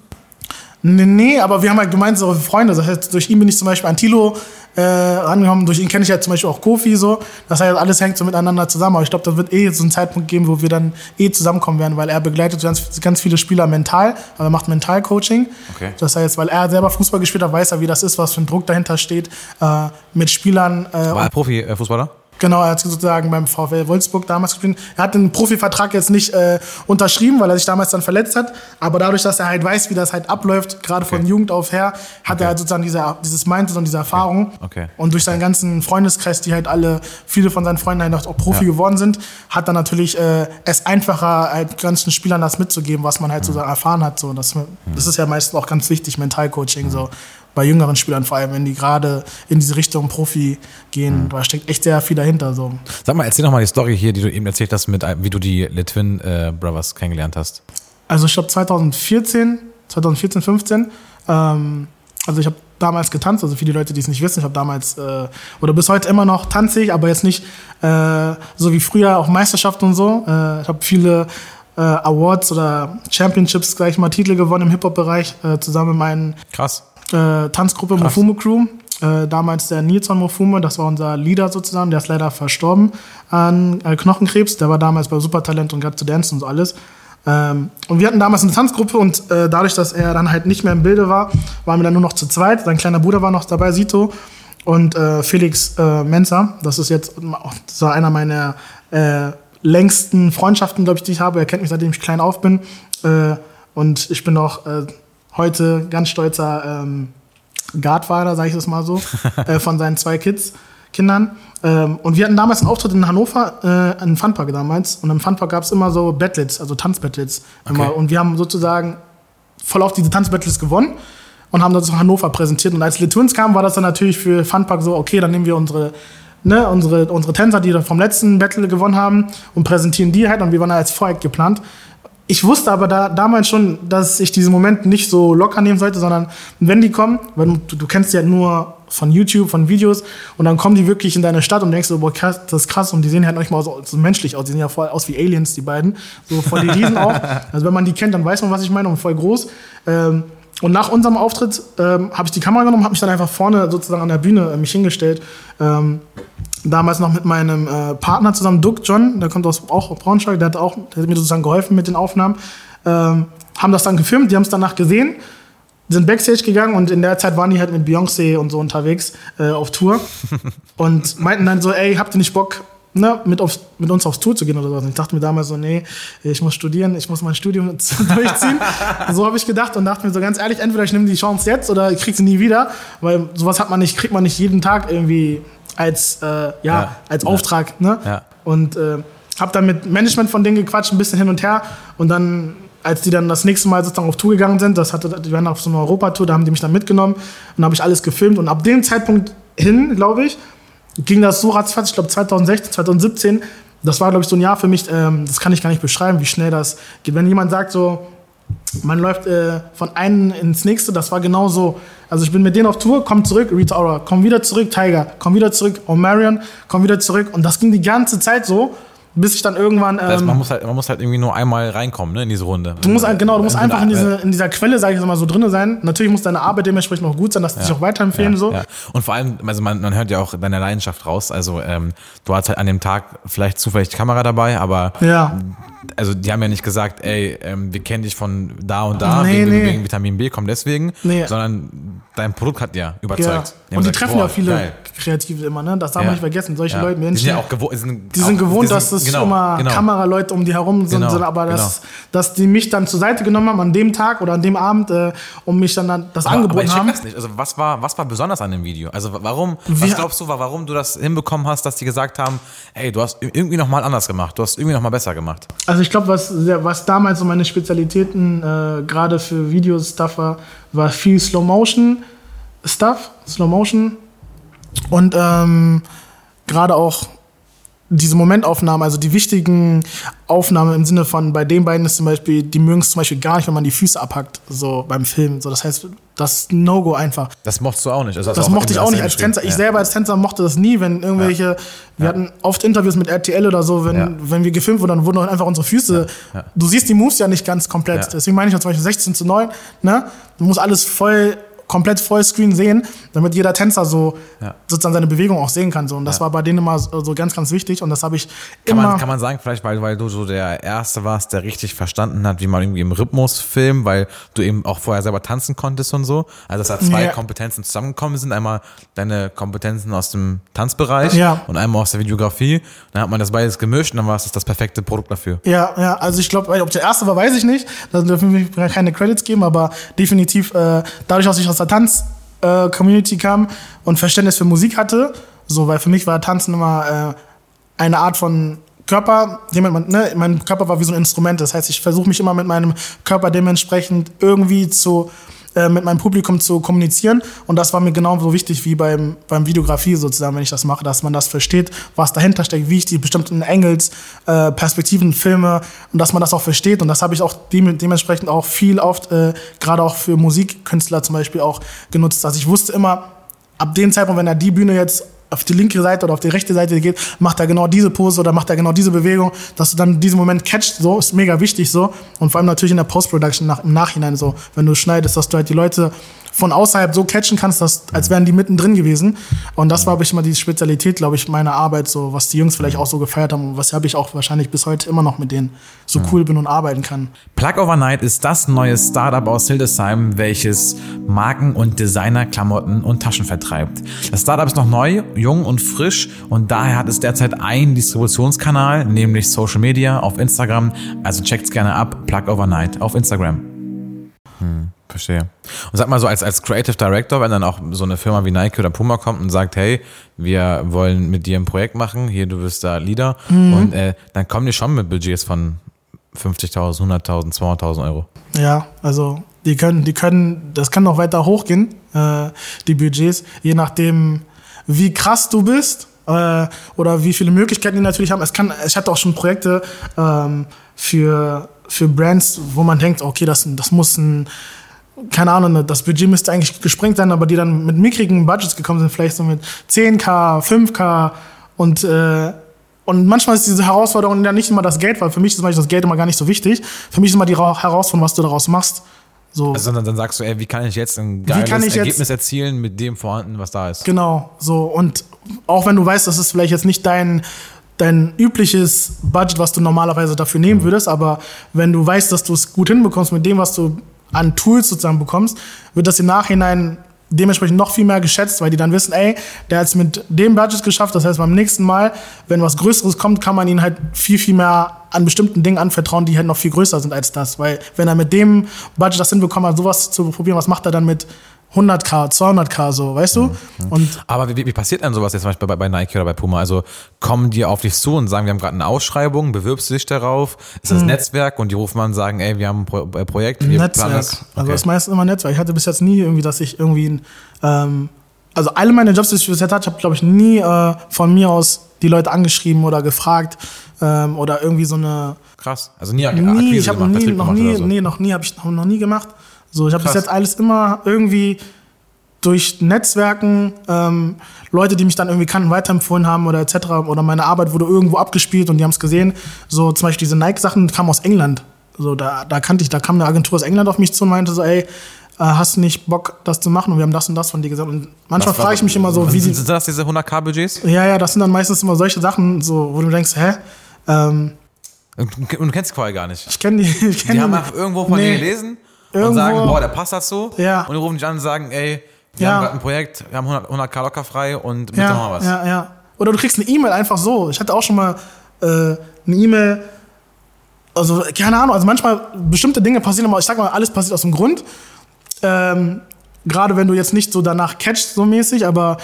Nee, nee, aber wir haben halt gemeinsame Freunde. Das heißt, durch ihn bin ich zum Beispiel an Tilo äh, rangekommen. Durch ihn kenne ich ja zum Beispiel auch Kofi so. Das heißt, alles hängt so miteinander zusammen. Aber ich glaube, da wird eh so einen Zeitpunkt geben, wo wir dann eh zusammenkommen werden, weil er begleitet ganz, ganz viele Spieler mental, also er macht Mentalcoaching. Okay. Das heißt, weil er selber Fußball gespielt hat, weiß er, wie das ist, was für ein Druck dahinter steht, äh, mit Spielern. Äh, War er Profi-Fußballer? Genau, er hat sozusagen beim VfL Wolfsburg damals gespielt. Er hat den Profivertrag jetzt nicht äh, unterschrieben, weil er sich damals dann verletzt hat. Aber dadurch, dass er halt weiß, wie das halt abläuft, gerade okay. von Jugend auf her, hat okay. er halt sozusagen diese, dieses Mindset und diese Erfahrung. Okay. Und durch seinen ganzen Freundeskreis, die halt alle, viele von seinen Freunden halt auch Profi ja. geworden sind, hat er natürlich äh, es einfacher, halt ganzen Spielern das mitzugeben, was man halt mhm. so erfahren hat. So, das, das ist ja meistens auch ganz wichtig, Mentalcoaching. Mhm. So bei jüngeren Spielern vor allem, wenn die gerade in diese Richtung Profi gehen, mhm. da steckt echt sehr viel dahinter. So. Sag mal, erzähl noch mal die Story hier, die du eben erzählt hast, mit, wie du die Litwin äh, Brothers kennengelernt hast. Also ich glaube 2014, 2014, 15, ähm, also ich habe damals getanzt, also für die Leute, die es nicht wissen, ich habe damals äh, oder bis heute immer noch tanze ich, aber jetzt nicht äh, so wie früher auch Meisterschaften und so. Äh, ich habe viele äh, Awards oder Championships, gleich mal Titel gewonnen im Hip-Hop-Bereich, äh, zusammen mit meinen Krass äh, Tanzgruppe Krass. Mofume Crew. Äh, damals der Nilsson Mofume, das war unser Leader sozusagen, der ist leider verstorben an äh, Knochenkrebs. Der war damals bei Supertalent und gerade zu Dance und so alles. Ähm, und wir hatten damals eine Tanzgruppe und äh, dadurch, dass er dann halt nicht mehr im Bilde war, waren wir dann nur noch zu zweit. Sein kleiner Bruder war noch dabei, Sito. Und äh, Felix äh, Menzer, das ist jetzt, das war einer meiner äh, längsten Freundschaften, glaube ich, die ich habe. Er kennt mich, seitdem ich klein auf bin. Äh, und ich bin auch äh, heute ganz stolzer ähm, Guardfahrer, sage ich das mal so, äh, von seinen zwei Kids, Kindern. Ähm, und wir hatten damals einen Auftritt in Hannover, äh, einen Funpark damals. Und im Funpark gab es immer so Battlets, also Tanzbattlets. Okay. Und wir haben sozusagen voll auf diese Tanzbattles gewonnen und haben das in Hannover präsentiert. Und als Twins kam, war das dann natürlich für Funpark so, okay, dann nehmen wir unsere, ne, unsere, unsere Tänzer, die vom letzten Battle gewonnen haben und präsentieren die halt. Und wir waren da als Vorhack geplant ich wusste aber da, damals schon, dass ich diesen Moment nicht so locker nehmen sollte, sondern wenn die kommen, weil du, du kennst ja nur von YouTube, von Videos, und dann kommen die wirklich in deine Stadt und denkst so, boah, krass, das ist krass, und die sehen halt manchmal so, so menschlich aus, die sehen ja voll aus wie Aliens, die beiden, so voll die Riesen auch. Also wenn man die kennt, dann weiß man, was ich meine, und voll groß. Ähm, und nach unserem Auftritt ähm, habe ich die Kamera genommen, habe mich dann einfach vorne sozusagen an der Bühne äh, mich hingestellt. Ähm, damals noch mit meinem äh, Partner zusammen, Duke John, der kommt aus, auch aus Braunschweig, der hat, auch, der hat mir sozusagen geholfen mit den Aufnahmen. Ähm, haben das dann gefilmt, die haben es danach gesehen, sind Backstage gegangen und in der Zeit waren die halt mit Beyoncé und so unterwegs äh, auf Tour und meinten dann so, ey, habt ihr nicht Bock, ne, mit, auf, mit uns aufs Tour zu gehen oder so. Und ich dachte mir damals so, nee, ich muss studieren, ich muss mein Studium durchziehen. so habe ich gedacht und dachte mir so ganz ehrlich, entweder ich nehme die Chance jetzt oder ich krieg sie nie wieder, weil sowas hat man nicht, kriegt man nicht jeden Tag irgendwie als, äh, ja, ja, als. Auftrag. Ne? Ja. Und äh, habe dann mit Management von denen gequatscht, ein bisschen hin und her und dann als die dann das nächste Mal sozusagen auf Tour gegangen sind, das hatte, die waren auf so einer Europatour, da haben die mich dann mitgenommen und habe ich alles gefilmt und ab dem Zeitpunkt hin, glaube ich, ging das so ratzfatz, ich glaube 2016, 2017, das war, glaube ich, so ein Jahr für mich, ähm, das kann ich gar nicht beschreiben, wie schnell das geht. Wenn jemand sagt so, man läuft äh, von einem ins nächste, das war genau so. Also ich bin mit denen auf Tour, komm zurück, Rita Ora, komm wieder zurück, Tiger, komm wieder zurück, O'Marion, komm wieder zurück. Und das ging die ganze Zeit so bis ich dann irgendwann. Ähm, das heißt, man, muss halt, man muss halt irgendwie nur einmal reinkommen ne, in diese Runde. Du musst halt, genau, du musst einfach in, diese, in dieser Quelle, sage ich mal, so drin sein. Natürlich muss deine Arbeit dementsprechend auch gut sein, dass ja. sich auch weiterempfehlen. Ja, so. Ja. Und vor allem, also man, man hört ja auch deine Leidenschaft raus. Also ähm, du hast halt an dem Tag vielleicht zufällig die Kamera dabei, aber ja also die haben ja nicht gesagt, ey, ähm, wir kennen dich von da und da, nee, wegen, nee. wegen, Vitamin B, komm deswegen, nee. sondern dein Produkt hat ja überzeugt. Ja. Und die gesagt, treffen ja viele geil. Kreative immer, ne? Das darf ja. man nicht vergessen. Solche ja. Leute, Menschen, die sind ja auch gewohnt, sind, die sind gewohnt, die sind, dass es genau, immer genau. Kameraleute um die herum sind, genau, aber dass, genau. dass die mich dann zur Seite genommen haben an dem Tag oder an dem Abend äh, und mich dann, dann das aber, angeboten aber ich haben. Das nicht. Also was war, was war besonders an dem Video? Also warum, was glaubst du, warum du das hinbekommen hast, dass die gesagt haben, hey, du hast irgendwie nochmal anders gemacht, du hast irgendwie nochmal besser gemacht? Also ich glaube, was was damals so meine Spezialitäten äh, gerade für Videostuff war, war viel Slow Motion Stuff, Slow Motion und ähm, gerade auch diese Momentaufnahmen, also die wichtigen Aufnahmen im Sinne von, bei den beiden ist zum Beispiel, die mögen es zum Beispiel gar nicht, wenn man die Füße abhackt, so beim Film. So, das heißt, das No-Go einfach. Das mochtest du auch nicht. Also das, mochte ich auch nicht als Tänzer. Ich ja. selber als Tänzer mochte das nie, wenn irgendwelche, ja. wir ja. hatten oft Interviews mit RTL oder so, wenn, wenn wir gefilmt wurden, dann wurden einfach unsere Füße, du siehst die Moves ja nicht ganz komplett. Deswegen meine ich zum Beispiel 16 zu 9, ne? Du musst alles voll komplett Vollscreen sehen, damit jeder Tänzer so ja. sozusagen seine Bewegung auch sehen kann. So. Und das ja. war bei denen immer so ganz, ganz wichtig. Und das habe ich kann immer. Man, kann man sagen, vielleicht, weil, weil du so der Erste warst, der richtig verstanden hat, wie man irgendwie im Rhythmus filmt, weil du eben auch vorher selber tanzen konntest und so. Also dass da zwei ja. Kompetenzen zusammengekommen sind. Einmal deine Kompetenzen aus dem Tanzbereich und einmal aus der Videografie. Dann hat man das beides gemischt und dann war es das perfekte Produkt dafür. Ja, ja, also ich glaube, ob der erste war, weiß ich nicht. Da dürfen wir keine Credits geben, aber definitiv äh, dadurch, dass ich aus der Tanz-Community äh, kam und Verständnis für Musik hatte. So, weil für mich war Tanzen immer äh, eine Art von Körper, ne, mein Körper war wie so ein Instrument. Das heißt, ich versuche mich immer mit meinem Körper dementsprechend irgendwie zu äh, mit meinem Publikum zu kommunizieren. Und das war mir genauso wichtig wie beim, beim Videografie sozusagen, wenn ich das mache, dass man das versteht, was dahinter steckt, wie ich die bestimmten Engels, äh, Perspektiven filme und dass man das auch versteht. Und das habe ich auch dem, dementsprechend auch viel oft, äh, gerade auch für Musikkünstler zum Beispiel auch genutzt. Also ich wusste immer, ab dem Zeitpunkt, wenn er die Bühne jetzt auf die linke Seite oder auf die rechte Seite geht, macht er genau diese Pose oder macht er genau diese Bewegung, dass du dann diesen Moment catchst, so, ist mega wichtig so. Und vor allem natürlich in der Post-Production nach, im Nachhinein so, wenn du schneidest, dass du halt die Leute von außerhalb so catchen kannst, dass, als wären die mittendrin gewesen. Und das war, glaube ich, immer die Spezialität, glaube ich, meiner Arbeit, so was die Jungs vielleicht auch so gefeiert haben und was habe ich auch wahrscheinlich bis heute immer noch mit denen so cool bin und arbeiten kann. Plug Overnight ist das neue Startup aus Hildesheim, welches Marken- und Designer-Klamotten und Taschen vertreibt. Das Startup ist noch neu, jung und frisch und daher hat es derzeit einen Distributionskanal, nämlich Social Media auf Instagram. Also checkt's gerne ab, Plug Overnight auf Instagram. Hm, verstehe. Und sag mal so als, als Creative Director, wenn dann auch so eine Firma wie Nike oder Puma kommt und sagt, hey, wir wollen mit dir ein Projekt machen, hier, du bist da Leader Mhm. und äh, dann kommen die schon mit Budgets von 50.000, 100.000, 200.000 Euro. Ja, also die können, die können, das kann noch weiter hochgehen, äh, die Budgets, je nachdem, wie krass du bist äh, oder wie viele Möglichkeiten die natürlich haben. Es kann, ich hatte auch schon Projekte ähm, für, für Brands, wo man denkt, okay, das, das muss ein, keine Ahnung, das Budget müsste eigentlich gesprengt sein, aber die dann mit mickrigen Budgets gekommen sind, vielleicht so mit 10k, 5k und äh, und manchmal ist diese Herausforderung ja nicht immer das Geld, weil für mich ist das Geld immer gar nicht so wichtig. Für mich ist immer die Ra- Herausforderung, was du daraus machst. So. Also dann, dann sagst du, ey, wie kann ich jetzt ein geiles ich jetzt- Ergebnis erzielen mit dem vorhanden, was da ist? Genau, so. Und auch wenn du weißt, das ist vielleicht jetzt nicht dein, dein übliches Budget, was du normalerweise dafür nehmen würdest, aber wenn du weißt, dass du es gut hinbekommst mit dem, was du an Tools sozusagen bekommst, wird das im Nachhinein dementsprechend noch viel mehr geschätzt, weil die dann wissen, ey, der hat es mit dem Budget geschafft, das heißt beim nächsten Mal, wenn was Größeres kommt, kann man ihn halt viel, viel mehr an bestimmten Dingen anvertrauen, die halt noch viel größer sind als das, weil wenn er mit dem Budget das hinbekommt, hat, sowas zu probieren, was macht er dann mit 100k, 200k so, weißt du? Und Aber wie, wie passiert denn sowas jetzt zum Beispiel bei, bei Nike oder bei Puma? Also kommen die auf dich zu und sagen, wir haben gerade eine Ausschreibung, bewirbst du dich darauf? Ist das Netzwerk und die rufen an und sagen, ey, wir haben ein Pro äh, Projekt, wir planen Netzwerk. das? Also Okay. das ist meistens immer Netzwerk. Ich hatte bis jetzt nie irgendwie, dass ich irgendwie, ein, ähm, also alle meine Jobs, die ich bis jetzt hatte, habe glaube ich nie äh, von mir aus die Leute angeschrieben oder gefragt ähm, oder irgendwie so eine. Krass. Also nie, Nie, Akquise ich habe nie, noch nie, oder so. nee, noch nie, habe ich noch nie gemacht. So, ich habe bis jetzt alles immer irgendwie durch Netzwerken, ähm, Leute, die mich dann irgendwie kannten, weiterempfohlen haben oder etc. Oder meine Arbeit wurde irgendwo abgespielt und die haben es gesehen. So zum Beispiel diese Nike-Sachen kamen aus England. So, da, da kannte ich, da kam eine Agentur aus England auf mich zu und meinte so, ey, äh, hast du nicht Bock, das zu machen? Und wir haben das und das von dir gesagt. Und manchmal frage ich mich immer so, wie sind, sind das diese 100k-Budgets? Ja, ja, das sind dann meistens immer solche Sachen, so, wo du denkst, hä? Ähm, Und du kennst die vorher gar nicht. ich kenne die. Ich kenn Die haben einfach irgendwo von Nee. dir gelesen und Irgendwo- sagen, boah, der passt dazu. Ja. Und die rufen dich an und sagen, ey, wir Ja. haben gerade ein Projekt, wir haben 100, 100k locker frei und bitte ja, mal was. Ja, ja. Oder du kriegst eine E-Mail einfach so. Ich hatte auch schon mal äh, eine E-Mail, also keine Ahnung, also manchmal bestimmte Dinge passieren, aber ich sag mal, alles passiert aus dem Grund. Ähm, Gerade wenn du jetzt nicht so danach catchst, so mäßig, aber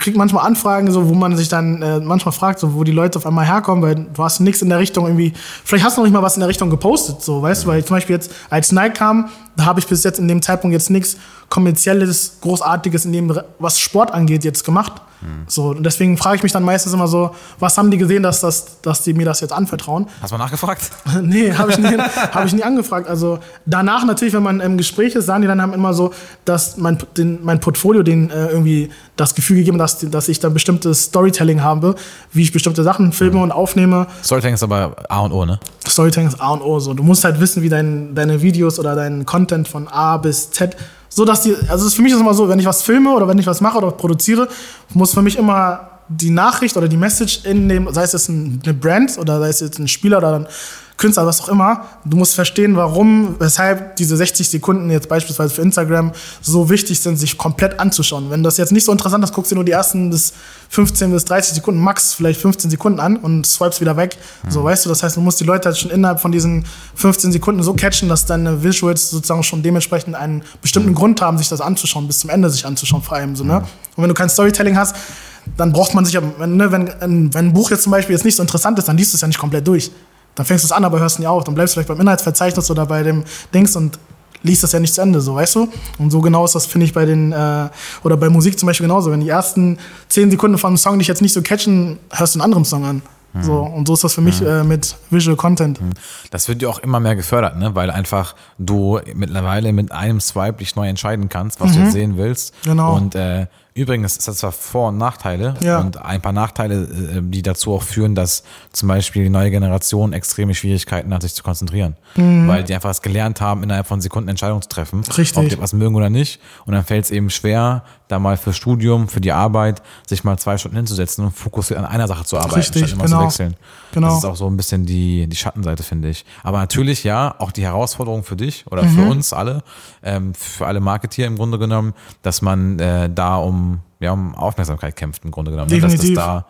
kriegt manchmal Anfragen, so, wo man sich dann äh, manchmal fragt, so, wo die Leute auf einmal herkommen, weil du hast nichts in der Richtung irgendwie, vielleicht hast du noch nicht mal was in der Richtung gepostet, so, weißt du, weil zum Beispiel jetzt als Nike kam, da habe ich bis jetzt in dem Zeitpunkt jetzt nichts kommerzielles, großartiges in dem, was Sport angeht, jetzt gemacht. So, und deswegen frage ich mich dann meistens immer so, was haben die gesehen, dass, das, dass die mir das jetzt anvertrauen? Hast du mal nachgefragt? nee, habe ich, nie- hab ich nie angefragt. Also danach natürlich, wenn man im Gespräch ist, sagen die dann haben immer so, dass mein, den, mein Portfolio den äh, irgendwie das Gefühl gegeben, dass, dass ich dann bestimmtes Storytelling habe, wie ich bestimmte Sachen filme und aufnehme. Storytelling ist aber A und O, ne? Storytelling ist A und O. So. Du musst halt wissen, wie dein, deine Videos oder dein Content von A bis Z, so dass die, also für mich ist immer so, wenn ich was filme oder wenn ich was mache oder produziere, muss für mich immer die Nachricht oder die Message in dem, sei es jetzt ein, eine Brand oder sei es jetzt ein Spieler oder ein Künstler, was auch immer, du musst verstehen, warum, weshalb diese 60 Sekunden jetzt beispielsweise für Instagram so wichtig sind, sich komplett anzuschauen. Wenn das jetzt nicht so interessant ist, guckst du dir nur die ersten bis 15 bis 30 Sekunden, max vielleicht 15 Sekunden an und swipes wieder weg. So, weißt du, das heißt, du musst die Leute halt schon innerhalb von diesen 15 Sekunden so catchen, dass deine Visuals sozusagen schon dementsprechend einen bestimmten Grund haben, sich das anzuschauen, bis zum Ende sich anzuschauen, vor allem so, ne? Und wenn du kein Storytelling hast, dann braucht man sich, ja- wenn, ne, wenn, wenn ein Buch jetzt zum Beispiel jetzt nicht so interessant ist, dann liest du es ja nicht komplett durch. Dann fängst du es an, aber hörst nie auf. Dann bleibst du vielleicht beim Inhaltsverzeichnis oder bei dem Dings und liest das ja nicht zu Ende, so weißt du? Und so genau ist das, finde ich, bei den, äh, oder bei Musik zum Beispiel genauso. Wenn die ersten zehn Sekunden von einem Song dich jetzt nicht so catchen, hörst du einen anderen Song an. So, und so ist das für mich äh, mit Visual Content. Das wird ja auch immer mehr gefördert, ne? weil einfach du mittlerweile mit einem Swipe dich neu entscheiden kannst, was du jetzt sehen willst. Genau. Und äh, Übrigens ist das zwar Vor- und Nachteile Ja. und ein paar Nachteile, äh, die dazu auch führen, dass zum Beispiel die neue Generation extreme Schwierigkeiten hat, sich zu konzentrieren. Weil die einfach es gelernt haben, innerhalb von Sekunden Entscheidungen zu treffen, Richtig. ob die was mögen oder nicht. Und dann fällt es eben schwer, da mal fürs Studium, für die Arbeit, sich mal zwei Stunden hinzusetzen und fokussiert an einer Sache zu arbeiten, Richtig, statt immer genau. zu wechseln. Genau. Das ist auch so ein bisschen die, die Schattenseite, finde ich. Aber natürlich, ja, auch die Herausforderung für dich oder für Mhm. uns alle, ähm, für alle Marketeer im Grunde genommen, dass man äh, da um, ja, um Aufmerksamkeit kämpft im Grunde genommen. ne? Dass, das Definitiv. da,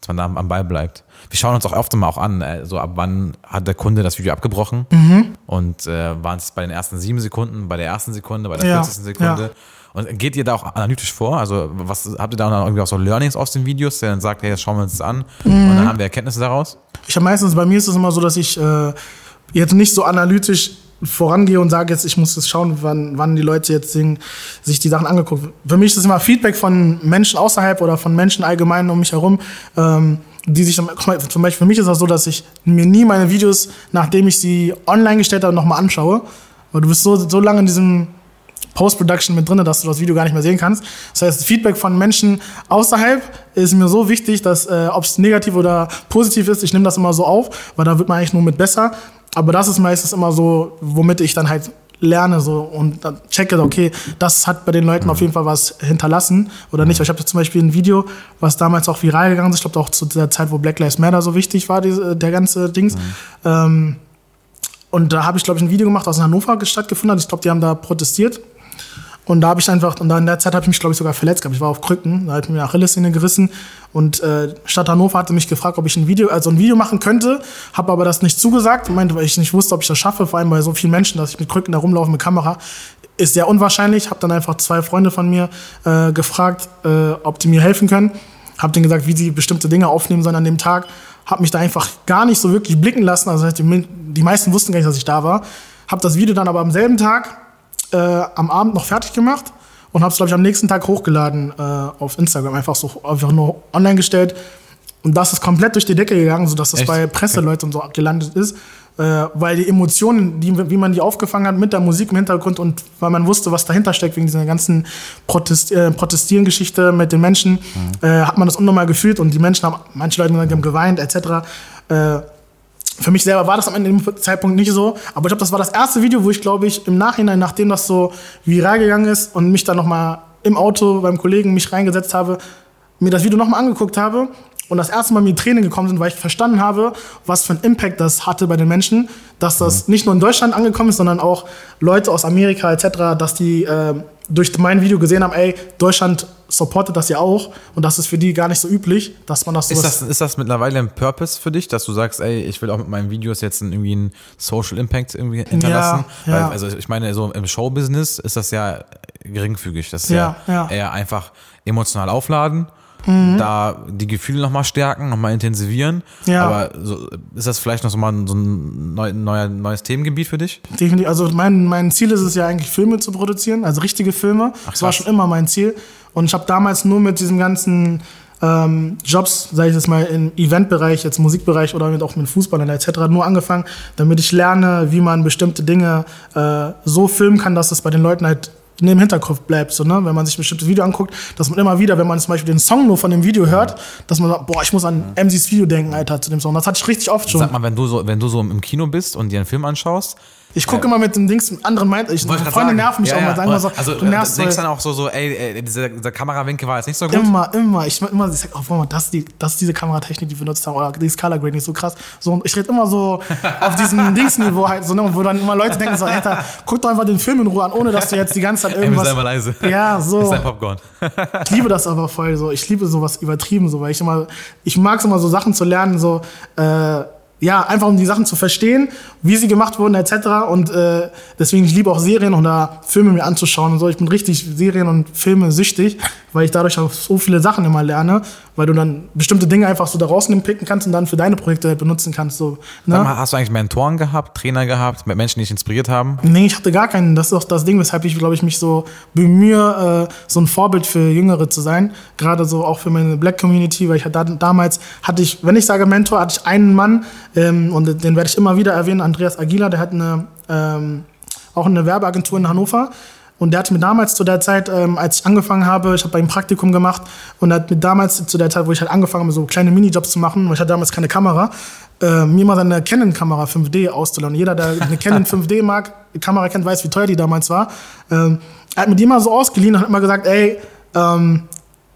dass man da am Ball bleibt. Wir schauen uns auch oft mal auch an, äh, so ab wann hat der Kunde das Video abgebrochen Mhm. und äh, waren es bei den ersten sieben Sekunden, bei der ersten Sekunde, bei der Ja, 40. Sekunde. ja. Und geht ihr da auch analytisch vor? Also was habt ihr da dann irgendwie auch so Learnings aus den Videos, der dann sagt, hey, das schauen wir uns das an und Mhm. dann haben wir Erkenntnisse daraus? Ich habe meistens, bei mir ist es immer so, dass ich äh, jetzt nicht so analytisch vorangehe und sage jetzt, ich muss jetzt schauen, wann, wann die Leute jetzt singen, sich die Sachen angeguckt. Für mich ist es immer Feedback von Menschen außerhalb oder von Menschen allgemein um mich herum, ähm, die sich, dann- zum Beispiel für mich ist das so, dass ich mir nie meine Videos, nachdem ich sie online gestellt habe, nochmal anschaue. Weil du bist so, so lange in diesem Post-Production mit drin, dass du das Video gar nicht mehr sehen kannst. Das heißt, Feedback von Menschen außerhalb ist mir so wichtig, dass äh, ob es negativ oder positiv ist, ich nehme das immer so auf, weil da wird man eigentlich nur mit besser. Aber das ist meistens immer so, womit ich dann halt lerne so und dann checke, okay, das hat bei den Leuten auf jeden Fall was hinterlassen oder nicht. Ich habe zum Beispiel ein Video, was damals auch viral gegangen ist, ich glaube auch zu der Zeit, wo Black Lives Matter so wichtig war, diese, der ganze Dings. Ähm, und da habe ich, glaube ich, ein Video gemacht, was in Hannover stattgefunden hat. Ich glaube, die haben da protestiert. Und da habe ich einfach, und da in der Zeit habe ich mich, glaube ich, sogar verletzt gehabt. Ich war auf Krücken, da hat mir Achillessehne gerissen. Und äh, Stadt Hannover hatte mich gefragt, ob ich ein Video, also ein Video machen könnte, habe aber das nicht zugesagt, meinte, weil ich nicht wusste, ob ich das schaffe, vor allem bei so vielen Menschen, dass ich mit Krücken da rumlaufe mit Kamera. Ist sehr unwahrscheinlich. Habe dann einfach zwei Freunde von mir äh, gefragt, äh, ob die mir helfen können. Habe denen gesagt, wie sie bestimmte Dinge aufnehmen sollen an dem Tag. Habe mich da einfach gar nicht so wirklich blicken lassen. Also die, meisten wussten gar nicht, dass ich da war. Habe das Video dann aber am selben Tag äh, am Abend noch fertig gemacht und habe es, glaube ich, am nächsten Tag hochgeladen äh, auf Instagram. Einfach so einfach nur online gestellt. Und das ist komplett durch die Decke gegangen, sodass das Echt? bei Presseleuten und so gelandet ist. Äh, weil die Emotionen, die, wie man die aufgefangen hat mit der Musik im Hintergrund und weil man wusste, was dahinter steckt, wegen dieser ganzen Protest, äh, Protestieren-Geschichte mit den Menschen, äh, hat man das unnormal gefühlt und die Menschen haben, manche Leute haben geweint, etc. Äh, für mich selber war das am Ende dem Zeitpunkt nicht so, aber ich glaube, das war das erste Video, wo ich glaube ich im Nachhinein, nachdem das so viral gegangen ist und mich dann nochmal im Auto beim Kollegen mich reingesetzt habe, mir das Video nochmal angeguckt habe und das erste Mal mir Tränen gekommen sind, weil ich verstanden habe, was für einen Impact das hatte bei den Menschen, dass das nicht nur in Deutschland angekommen ist, sondern auch Leute aus Amerika etc., dass die äh, durch mein Video gesehen haben, ey, Deutschland supportet das ja auch und das ist für die gar nicht so üblich, dass man das so Ist das, ist das mittlerweile ein Purpose für dich, dass du sagst, ey, ich will auch mit meinen Videos jetzt irgendwie einen Social Impact irgendwie hinterlassen? Ja, Weil, ja. also ich meine, so im Showbusiness ist das ja geringfügig. Das ist ja, ja. eher einfach emotional aufladen, Mhm. da die Gefühle nochmal stärken, nochmal intensivieren. Ja. Aber so, ist das vielleicht noch so mal so ein neu, neuer, neues Themengebiet für dich? Definitiv. Also mein, mein Ziel ist es ja eigentlich, Filme zu produzieren, also richtige Filme. das war schon immer mein Ziel. Und ich habe damals nur mit diesem ganzen ähm, Jobs, sage ich jetzt mal, im Eventbereich, jetzt Musikbereich oder mit, auch mit Fußballern etc. nur angefangen, damit ich lerne, wie man bestimmte Dinge äh, so filmen kann, dass es bei den Leuten halt in dem Hinterkopf bleibt, so, ne? wenn man sich ein bestimmtes Video anguckt, dass man immer wieder, wenn man zum Beispiel den Song nur von dem Video hört, dass man sagt, boah, ich muss an MCs Video denken, Alter, zu dem Song. Das hatte ich richtig oft schon. Sag mal, wenn du so, wenn du so im Kino bist und dir einen Film anschaust, Ich gucke immer mit dem Dings, mit anderen meint, ich, Wollte ich grad Freunde sagen. nerven mich Ja, auch ja. mal, sagen mal so, also du nervst denkst voll. dann auch so, so ey, ey dieser, dieser Kamerawinkel war jetzt nicht so gut. Immer, immer. Ich immer, ich sag, oh, guck mal, das ist, die, das ist diese Kameratechnik, die wir benutzt haben. Oder dieses Color Grading ist so krass. So, und ich rede immer so auf diesem Dingsniveau halt, so, ne, wo dann immer Leute denken so, Alter, guck doch einfach den Film in Ruhe an, ohne dass du jetzt die ganze Zeit Ey, irgendwas. sei mal leise. Ja, Ist so. dein Popcorn. Ich liebe das aber voll so. Ich liebe sowas übertrieben so, weil ich immer, ich mag es immer so Sachen zu lernen, so, äh, ja, einfach um die Sachen zu verstehen, wie sie gemacht wurden, etc. Und äh, deswegen, ich liebe auch Serien oder Filme mir anzuschauen und so. Ich bin richtig Serien und Filme süchtig, weil ich dadurch auch so viele Sachen immer lerne, weil du dann bestimmte Dinge einfach so da rausnehmen, picken kannst und dann für deine Projekte halt benutzen kannst. So, Sag ne? mal, hast du eigentlich Mentoren gehabt, Trainer gehabt, mit Menschen, die dich inspiriert haben? Nee, ich hatte gar keinen. Das ist auch das Ding, weshalb ich, glaube ich, mich so bemühe, äh, so ein Vorbild für Jüngere zu sein. Gerade so auch für meine Black Community, weil ich hatte damals hatte ich, wenn ich sage Mentor, hatte ich einen Mann ähm, und den werde ich immer wieder erwähnen, Andreas Aguilar, der hat eine ähm, auch eine Werbeagentur in Hannover. Und der hat mir damals zu der Zeit, ähm, als ich angefangen habe, ich habe bei ihm Praktikum gemacht und hat mir damals zu der Zeit, wo ich halt angefangen habe, so kleine Minijobs zu machen, weil ich hatte damals keine Kamera, äh, mir mal seine Canon-Kamera 5D auszuleihen. Jeder, der eine Canon 5D mag, die Kamera kennt, weiß, wie teuer die damals war. Ähm, er hat mir die immer so ausgeliehen und hat immer gesagt, ey, ähm,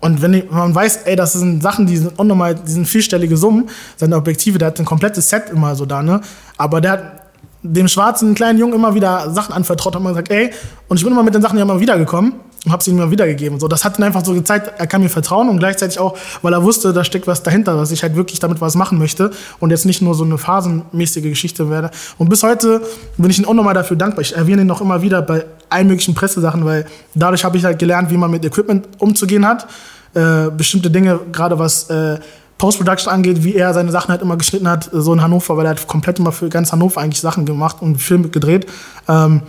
und wenn, ich, man weiß, ey, das sind Sachen, die sind unnormal, die sind vierstellige Summen, seine Objektive, der hat ein komplettes Set immer so da, ne? Aber der hat dem schwarzen kleinen Jungen immer wieder Sachen anvertraut, immer gesagt, ey, und ich bin immer mit den Sachen ja immer wiedergekommen und habe sie ihm immer wiedergegeben. So, das hat ihn einfach so gezeigt, er kann mir vertrauen und gleichzeitig auch, weil er wusste, da steckt was dahinter, dass ich halt wirklich damit was machen möchte und jetzt nicht nur so eine phasenmäßige Geschichte werde. Und bis heute bin ich ihm auch nochmal dafür dankbar. Ich erwähne ihn noch immer wieder bei allen möglichen Pressesachen, weil dadurch habe ich halt gelernt, wie man mit Equipment umzugehen hat. Äh, bestimmte Dinge, gerade was äh, Post-Production angeht, wie er seine Sachen halt immer geschnitten hat, so in Hannover, weil er hat komplett immer für ganz Hannover eigentlich Sachen gemacht und Filme gedreht. Ähm,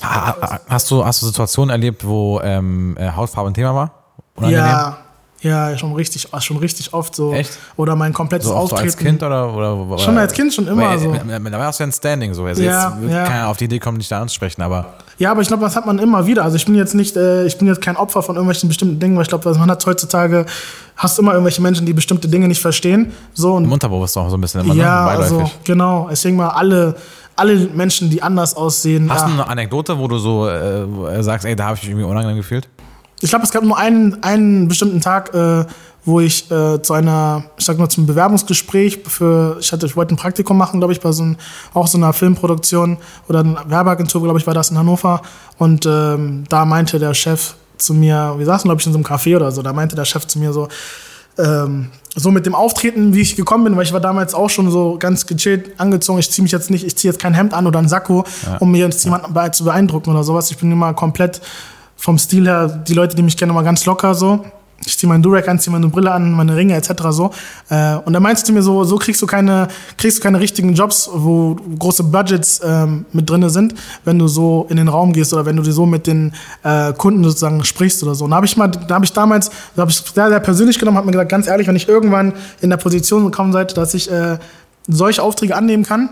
hast, du, hast du Situationen erlebt, wo ähm, äh, Hautfarbe ein Thema war? Unangenehm? Ja, ja, schon richtig, schon richtig oft so. Echt? Oder mein komplettes so Auftreten. als Kind oder, oder, oder, Schon als Kind schon immer weil, so. Da war es ja ein Standing so. Also ja, jetzt ja. kann er auf die Idee kommen, dich da anzusprechen, aber. Ja, aber ich glaube, das hat man immer wieder. Also ich bin jetzt nicht, äh, ich bin jetzt kein Opfer von irgendwelchen bestimmten Dingen, weil ich glaube, man hat heutzutage, hast immer irgendwelche Menschen, die bestimmte Dinge nicht verstehen. So und Im Unterbewusstsein auch so ein bisschen immer ja, ne? also genau. Deswegen mal alle, alle Menschen, die anders aussehen. Hast ja. du eine Anekdote, wo du so äh, sagst, ey, da habe ich mich irgendwie unangenehm gefühlt? Ich glaube, es gab nur einen, einen bestimmten Tag, äh, wo ich äh, zu einer, ich sag mal, zum Bewerbungsgespräch für, ich hatte, ich wollte ein Praktikum machen, glaube ich, bei so ein, auch so einer Filmproduktion oder einer Werbeagentur, glaube ich, war das in Hannover. Und ähm, da meinte der Chef zu mir, wir saßen, glaube ich, in so einem Café oder so, da meinte der Chef zu mir so, ähm, so mit dem Auftreten, wie ich gekommen bin, weil ich war damals auch schon so ganz gechillt angezogen. Ich ziehe mich jetzt nicht, ich ziehe jetzt kein Hemd an oder ein Sakko, Ja. um mir jetzt jemanden zu beeindrucken oder sowas. Ich bin immer komplett vom Stil her, die Leute, die mich kennen, immer ganz locker so. Ich ziehe meinen Durag an, ziehe meine Brille an, meine Ringe etc. so. Äh, und da meinst du mir so, so kriegst du keine, kriegst du keine richtigen Jobs, wo große Budgets ähm, mit drinne sind, wenn du so in den Raum gehst oder wenn du dir so mit den äh, Kunden sozusagen sprichst oder so. Und da habe ich mal, da habe ich damals, da habe ich sehr, sehr persönlich genommen, habe mir gesagt, ganz ehrlich, wenn ich irgendwann in der Position gekommen seid, dass ich äh, solche Aufträge annehmen kann,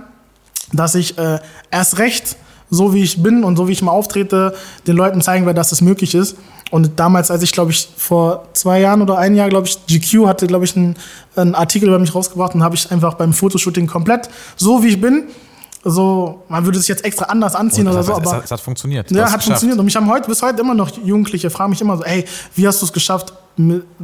dass ich äh, erst recht, so wie ich bin und so wie ich mal auftrete, den Leuten zeigen werde, dass es möglich ist. Und damals, als ich, glaube ich, vor zwei Jahren oder ein Jahr, glaube ich, GQ hatte, glaube ich, einen, einen Artikel über mich rausgebracht und habe ich einfach beim Fotoshooting komplett so wie ich bin, so, man würde sich jetzt extra anders anziehen oder das so, hat, es, aber hat, es hat funktioniert. Ja, hat geschafft. funktioniert. Und mich haben heute, bis heute immer noch Jugendliche fragen mich immer so, ey, wie hast du es geschafft,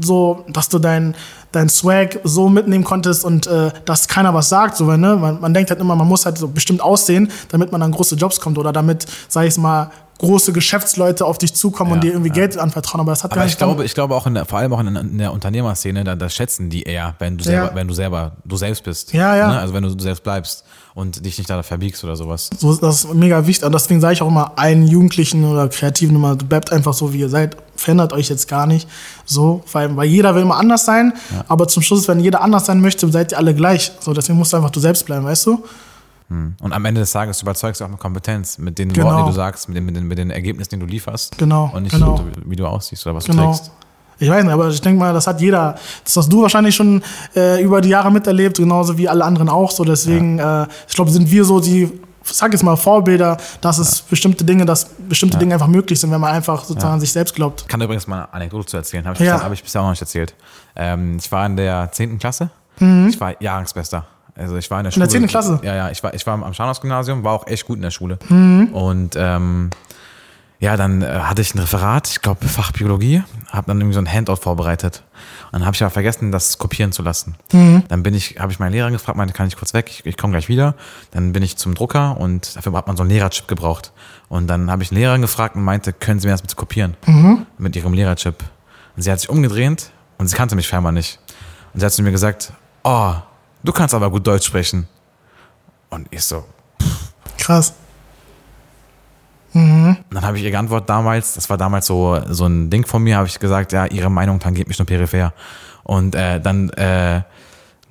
so, dass du dein, dein Swag so mitnehmen konntest und äh, dass keiner was sagt. So, ne? man, man denkt halt immer, man muss halt so bestimmt aussehen, damit man an große Jobs kommt oder damit, sag ich mal, große Geschäftsleute auf dich zukommen und Ja, dir irgendwie ja. Geld anvertrauen. Aber das hat Aber gar ich nicht glaube, ich glaube auch in der, vor allem auch in der, Unternehmerszene, da, da schätzen die eher, wenn du selber, Ja. wenn du selber du selbst bist. Ja, ja. Ne? Also wenn du du selbst bleibst und dich nicht da verbiegst oder sowas. So ist das mega wichtig. Und deswegen sage ich auch immer allen Jugendlichen oder Kreativen immer, bleibt einfach so, wie ihr seid. Verändert euch jetzt gar nicht. So, weil, weil jeder will immer anders sein. Aber zum Schluss, wenn jeder anders sein möchte, seid ihr alle gleich. So, deswegen musst du einfach du selbst bleiben, weißt du? Und am Ende des Tages überzeugst du auch mit Kompetenz, mit den Genau. Worten, die du sagst, mit den, mit, den, mit den Ergebnissen, die du lieferst. Genau, Und nicht, genau. wie du aussiehst oder was du Genau. trägst. Ich weiß nicht, aber ich denke mal, das hat jeder, das hast du wahrscheinlich schon äh, über die Jahre miterlebt, genauso wie alle anderen auch. So, deswegen, äh, ich glaube, sind wir so die, sag jetzt mal, Vorbilder, dass es bestimmte Dinge, dass bestimmte Dinge einfach möglich sind, wenn man einfach sozusagen an sich selbst glaubt. Ich kann übrigens mal eine Anekdote zu erzählen. Habe ich, Ja. bisher- hab ich bisher auch noch nicht erzählt. Ähm, ich war in der 10. Klasse. Ich war Jahrgangsbester. Also ich war in der Mhm. In Schule. der 10. Klasse? Ja, ja. Ich war, ich war am Scharnhaus-Gymnasium, war auch echt gut in der Schule. Mhm. Und ähm, ja, dann äh, hatte ich ein Referat, ich glaube Fach Biologie, habe dann irgendwie so ein Handout vorbereitet. Und dann habe ich aber vergessen, das kopieren zu lassen. Mhm. Dann bin ich, habe ich meinen Lehrer gefragt, meinte, kann ich kurz weg? Ich, ich komme gleich wieder. Dann bin ich zum Drucker und dafür hat man so einen Lehrerchip gebraucht. Und dann habe ich einen Lehrer gefragt und meinte, können Sie mir das bitte kopieren? Mit Ihrem Lehrerchip. Und sie hat sich umgedreht und sie kannte mich scheinbar nicht. Und sie hat zu mir gesagt, oh, du kannst aber gut Deutsch sprechen. Und ich so, Krass. Und dann habe ich ihr geantwortet damals, das war damals so, so ein Ding von mir, habe ich gesagt, ja, ihre Meinung tangiert mich nur peripher. Und äh, dann, äh,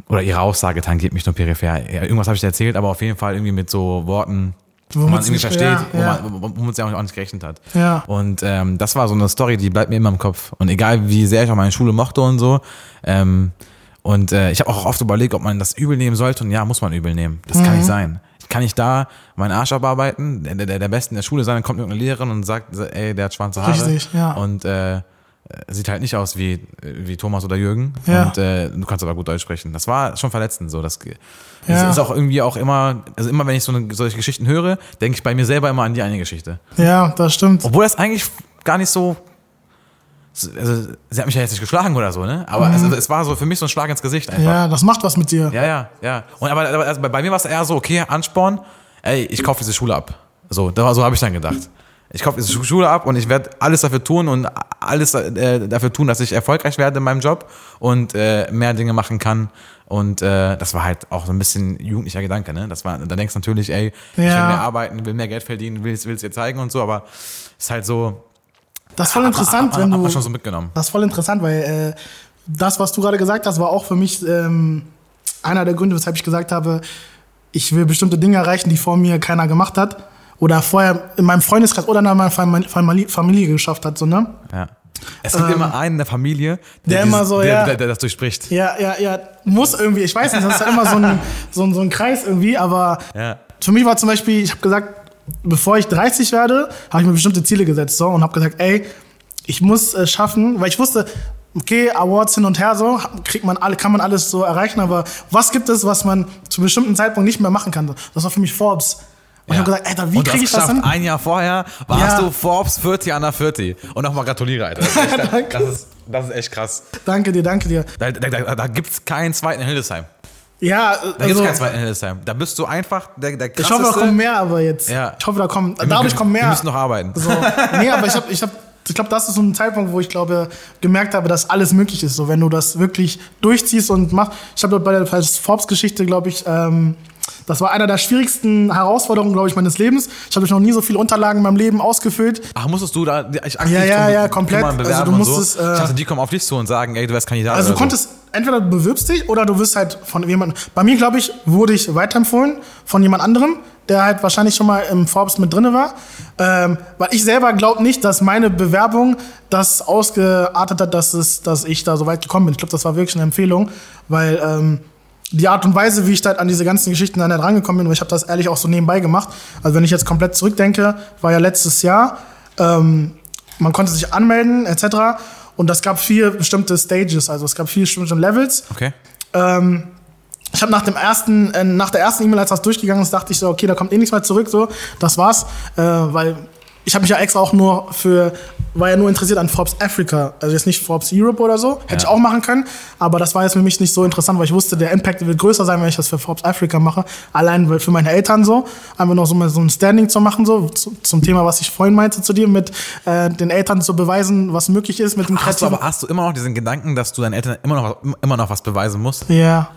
oder ihre Aussage tangiert mich nur peripher. Ja, irgendwas habe ich erzählt, aber auf jeden Fall irgendwie mit so Worten, wo man Womit's irgendwie nicht- versteht, ja, ja. wo man, womit sie auch nicht gerechnet hat. Ja. Und ähm, das war so eine Story, die bleibt mir immer im Kopf. Und egal wie sehr ich auch meine Schule mochte und so, ähm, und äh, ich habe auch oft überlegt, ob man das übel nehmen sollte. Und ja, muss man übel nehmen. Das kann nicht sein. kann ich da meinen Arsch abarbeiten, der, der, der Beste in der Schule sein, dann kommt irgendeine Lehrerin und sagt, ey, der hat schwarze Haare. Richtig, ja. Und äh, sieht halt nicht aus wie, wie Thomas oder Jürgen. Ja. Und äh, du kannst aber gut Deutsch sprechen. Das war schon verletzend so. Das, Ja. das ist auch irgendwie auch immer, also immer wenn ich so eine, solche Geschichten höre, denke ich bei mir selber immer an die eine Geschichte. Ja, das stimmt. Obwohl das eigentlich gar nicht so. Also, sie hat mich ja jetzt nicht geschlagen oder so, ne? Aber es, es war so für mich so ein Schlag ins Gesicht einfach. Mhm. Ja, das macht was mit dir. Ja, ja, ja. Und aber, aber also bei, mir war es eher so, okay, Ansporn, ey, ich kaufe diese Schule ab. So, da, so habe ich dann gedacht. Ich kaufe diese Schu- Schule ab und ich werde alles dafür tun und alles äh, dafür tun, dass ich erfolgreich werde in meinem Job und äh, mehr Dinge machen kann. Und äh, das war halt auch so ein bisschen jugendlicher Gedanke, ne? Das war, da denkst du natürlich, ey, ich will Ja. mehr arbeiten, will mehr Geld verdienen, will es dir zeigen und so, aber ist halt so. Das ist voll interessant, hab, wenn hab du. schon so mitgenommen. Das ist voll interessant, weil äh, das, was du gerade gesagt hast, war auch für mich ähm, einer der Gründe, weshalb ich gesagt habe, ich will bestimmte Dinge erreichen, die vor mir keiner gemacht hat. Oder vorher in meinem Freundeskreis oder in meiner Fam- Familie, geschafft hat. So, ne? Ja. Es gibt immer einen in der Familie, der immer so, der, ja. der, der das durchspricht. Ja, ja, ja. Muss irgendwie. Ich weiß nicht, das ist ja immer so ein, so ein, so ein Kreis irgendwie. Aber Ja. für mich war zum Beispiel, ich habe gesagt, bevor ich 30 werde, habe ich mir bestimmte Ziele gesetzt so, und habe gesagt, ey, ich muss es schaffen, weil ich wusste, okay, Awards hin und her so, kriegt man alle, kann man alles so erreichen, aber was gibt es, was man zu bestimmten Zeitpunkt nicht mehr machen kann? Das war für mich Forbes. Und ich habe gesagt, Alter, wie kriege ich das hin? Ein Jahr vorher warst Ja. du Forbes 40 under 40. Und nochmal gratuliere, Alter. Das ist, echt, das, ist, das ist echt krass. Danke dir, danke dir. Da, da, da, da gibt es keinen zweiten in Hildesheim. Ja, Da gibt also, es keinen zweiten in Hildesheim. Da bist du einfach der, der ich hoffe, da kommen mehr, aber jetzt. Ja. Ich hoffe, da kommen, dadurch kommen mehr. Wir müssen noch arbeiten. So. Nee, aber ich habe, ich hab, ich glaube, das ist so ein Zeitpunkt, wo ich glaube, gemerkt habe, dass alles möglich ist. So, wenn du das wirklich durchziehst und machst. Ich habe dort bei der Forbes-Geschichte, glaube ich, ähm, das war einer der schwierigsten Herausforderungen, glaube ich, meines Lebens. Ich habe noch nie so viele Unterlagen in meinem Leben ausgefüllt. Ach, musstest du da ich aktiv Ja, ja, ja, komplett. Also du und so? musstest, äh, ich dachte, die kommen auf dich zu und sagen, ey, du wärst Kandidat. Also du oder konntest, entweder du bewirbst dich oder du wirst halt von jemandem. Bei mir, glaube ich, wurde ich weiterempfohlen von jemand anderem, der halt wahrscheinlich schon mal im Forbes mit drinne war. Ähm, weil ich selber glaube nicht, dass meine Bewerbung das ausgeartet hat, dass, es, dass ich da so weit gekommen bin. Ich glaube, das war wirklich eine Empfehlung, weil ähm, die Art und Weise, wie ich halt an diese ganzen Geschichten dann rangekommen bin, weil ich habe das ehrlich auch so nebenbei gemacht. Also wenn ich jetzt komplett zurückdenke, war ja letztes Jahr, ähm, man konnte sich anmelden etc. Und es gab vier bestimmte Stages, also es gab vier bestimmte Levels. Okay. Ähm, ich habe nach dem ersten, äh, nach der ersten E-Mail, als das durchgegangen ist, dachte ich so, okay, da kommt eh nichts mehr zurück, so, das war's, äh, weil ich habe mich ja extra auch nur für, war ja nur interessiert an Forbes Africa, also jetzt nicht Forbes Europe oder so, hätte ich Ja. auch machen können, aber das war jetzt für mich nicht so interessant, weil ich wusste, der Impact wird größer sein, wenn ich das für Forbes Africa mache, allein für meine Eltern so, einfach noch so, mal so ein Standing zu machen, so, zu, zum Thema, was ich vorhin meinte zu dir, mit äh, den Eltern zu beweisen, was möglich ist mit dem Hast du kreativen. aber hast du immer noch diesen Gedanken, dass du deinen Eltern immer noch, immer noch was beweisen musst? Ja.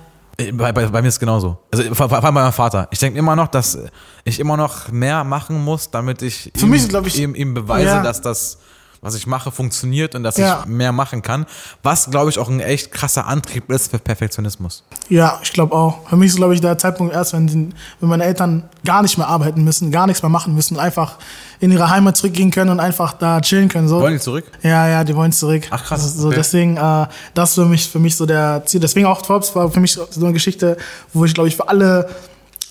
Bei, bei, bei mir ist es genauso. Also vor, vor allem bei meinem Vater. Ich denke immer noch, dass ich immer noch mehr machen muss, damit ich Für ihm, mich ich- ihm, ihm beweise, Ja. dass das, was ich mache, funktioniert und dass Ja. ich mehr machen kann. Was, glaube ich, auch ein echt krasser Antrieb ist für Perfektionismus. Ja, ich glaube auch. Für mich ist, glaube ich, der Zeitpunkt erst, wenn, die, wenn meine Eltern gar nicht mehr arbeiten müssen, gar nichts mehr machen müssen, einfach in ihre Heimat zurückgehen können und einfach da chillen können. So. Wollen die zurück? Ja, ja, die wollen zurück. Ach, krass. Ist so, Okay. Deswegen, äh, das ist für mich, für mich so der Ziel. Deswegen auch Forbes war für mich so eine Geschichte, wo ich, glaube ich, für alle,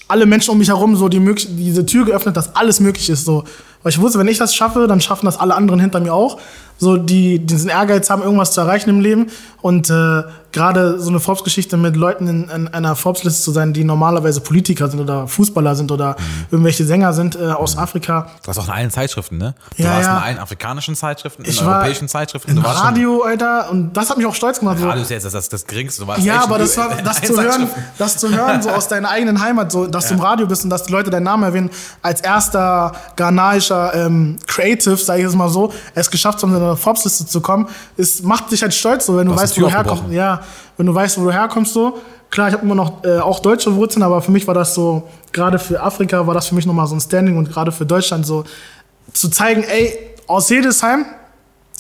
alle Menschen um mich herum so die diese Tür geöffnet, dass alles möglich ist. So. Weil ich wusste, wenn ich das schaffe, dann schaffen das alle anderen hinter mir auch. So, die diesen Ehrgeiz haben, irgendwas zu erreichen im Leben. Und äh, gerade so eine Forbes-Geschichte mit Leuten in, in einer Forbes-Liste zu sein, die normalerweise Politiker sind oder Fußballer sind oder Mhm. irgendwelche Sänger sind äh, aus Afrika. Du warst auch in allen Zeitschriften, ne? Du Ja, warst ja. in allen afrikanischen Zeitschriften, in Ich war europäischen Zeitschriften. Im Radio, Alter, und das hat mich auch stolz gemacht. Radio ist jetzt das, das, das geringste. Ja, aber das war das zu hören, das zu hören, so aus deiner eigenen Heimat, so dass du im Radio bist und dass die Leute deinen Namen erwähnen, als erster ghanaischer ähm, Creative, sage ich es mal so, es geschafft haben, in der Forbes-Liste zu kommen, ist, macht dich halt stolz, so wenn du Du weißt, wo du herkommst. aufgebrochen. Wenn du weißt, wo du herkommst, so. Klar, ich habe immer noch äh, auch deutsche Wurzeln, aber für mich war das so, gerade für Afrika war das für mich nochmal so ein Standing und gerade für Deutschland so zu zeigen, ey, aus Hildesheim,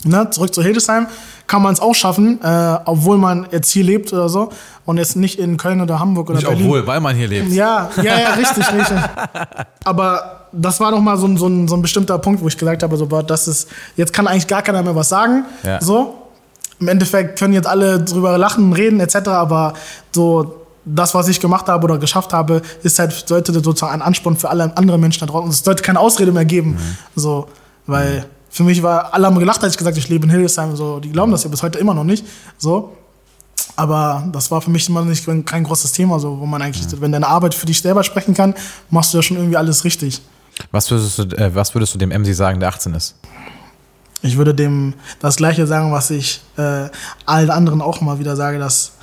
ne, zurück zu Hildesheim, kann man es auch schaffen, äh, obwohl man jetzt hier lebt oder so und jetzt nicht in Köln oder Hamburg oder Nicht Berlin. obwohl, weil man hier lebt. Ja, ja, ja, richtig, richtig. Aber das war noch mal so ein, so, ein, so ein bestimmter Punkt, wo ich gesagt habe, so, boah, das ist, jetzt kann eigentlich gar keiner mehr was sagen. Ja. So. Im Endeffekt können jetzt alle drüber lachen, reden etc., aber so das, was ich gemacht habe oder geschafft habe, ist halt, sollte sozusagen ein Ansporn für alle anderen Menschen da draußen. Es sollte keine Ausrede mehr geben. Mhm. So, weil für mich war, alle haben gelacht, als ich gesagt habe, ich lebe in Hildesheim. So, die glauben das ja bis heute immer noch nicht. So. Aber das war für mich immer nicht kein großes Thema, so, wo man eigentlich, mhm. wenn deine Arbeit für dich selber sprechen kann, machst du ja schon irgendwie alles richtig. Was würdest du, äh, was würdest du dem MC sagen, der 18 ist? Ich würde dem das Gleiche sagen, was ich äh, allen anderen auch mal wieder sage, dass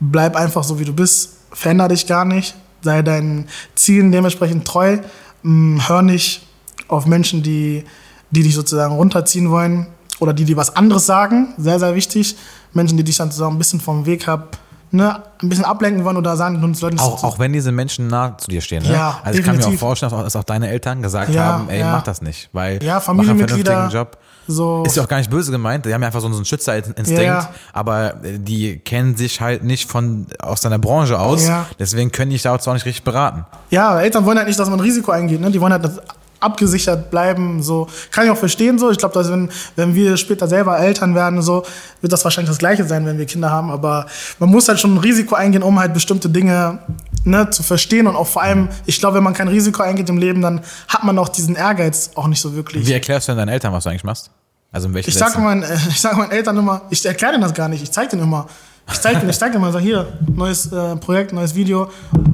bleib einfach so, wie du bist, veränder dich gar nicht, sei deinen Zielen dementsprechend treu, mh, mm, hör nicht auf Menschen, die, die dich sozusagen runterziehen wollen oder die dir was anderes sagen, sehr, sehr wichtig. Menschen, die dich dann so ein bisschen vom Weg haben, ne, ein bisschen ablenken wollen oder sagen, uns Leuten auch, auch wenn diese Menschen nah zu dir stehen. Ne? Ja, also ich definitiv. kann mir auch vorstellen, dass auch deine Eltern gesagt ja, haben, ey, ja. mach das nicht, weil ja, Familienmitglieder, mach einen Job. So ist ja auch gar nicht böse gemeint, die haben ja einfach so einen Schützerinstinkt, ja. aber äh, die kennen sich halt nicht von aus seiner Branche aus, ja. deswegen können die dich da auch nicht richtig beraten. Ja, Eltern wollen halt nicht, dass man Risiko eingeht, ne? die wollen halt, dass abgesichert bleiben. So kann ich auch verstehen. So, ich glaube, dass wenn wenn wir später selber Eltern werden, so wird das wahrscheinlich das Gleiche sein, wenn wir Kinder haben. Aber man muss halt schon ein Risiko eingehen, um halt bestimmte Dinge ne, zu verstehen und auch vor allem, ich glaube, wenn man kein Risiko eingeht im Leben, dann hat man auch diesen Ehrgeiz auch nicht so wirklich. Wie erklärst du denn deinen Eltern, was du eigentlich machst? Also in welchen ich sage meinen, ich sag meinen Eltern immer, ich erkläre denen das gar nicht, ich zeige denen immer. Ich zeige denen, ich zeig denen mal, sag hier, neues äh, Projekt, neues Video,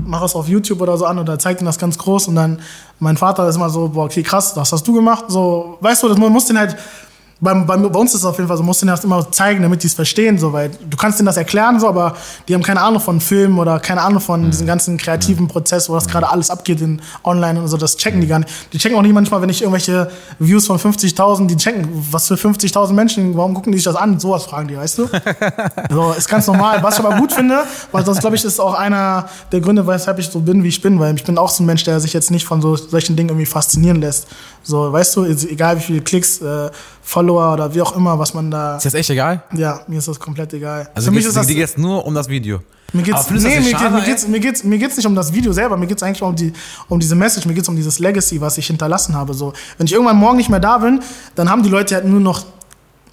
mach es auf YouTube oder so an oder zeig denen das ganz groß und dann mein Vater ist immer so, boah, okay, krass, das hast du gemacht, so, weißt du, das, man muss den halt, bei, bei, bei, uns ist es auf jeden Fall so, musst du das immer zeigen, damit die es verstehen, so, weil du kannst denen das erklären, so, aber die haben keine Ahnung von Filmen oder keine Ahnung von mhm. diesem ganzen kreativen Prozess, wo das gerade alles abgeht in online und so, das checken die gar nicht. Die checken auch nicht manchmal, wenn ich irgendwelche Views von 50.000, die checken, was für 50.000 Menschen, warum gucken die sich das an? Sowas fragen die, weißt du? so, ist ganz normal. Was ich aber gut finde, weil das, glaube ich, ist auch einer der Gründe, weshalb ich so bin, wie ich bin, weil ich bin auch so ein Mensch, der sich jetzt nicht von so solchen Dingen irgendwie faszinieren lässt. So, weißt du, egal wie viele Klicks, äh, Follower oder wie auch immer, was man da. Ist das echt egal? Ja, mir ist das komplett egal. Also Für mich ist das. Dir geht's nur um das Video. Mir geht's, nee, mir, schade, mir, geht's, mir, geht's, mir geht's nicht um das Video selber, mir geht's eigentlich um, die, um diese Message, mir geht's um dieses Legacy, was ich hinterlassen habe. So, wenn ich irgendwann morgen nicht mehr da bin, dann haben die Leute halt nur noch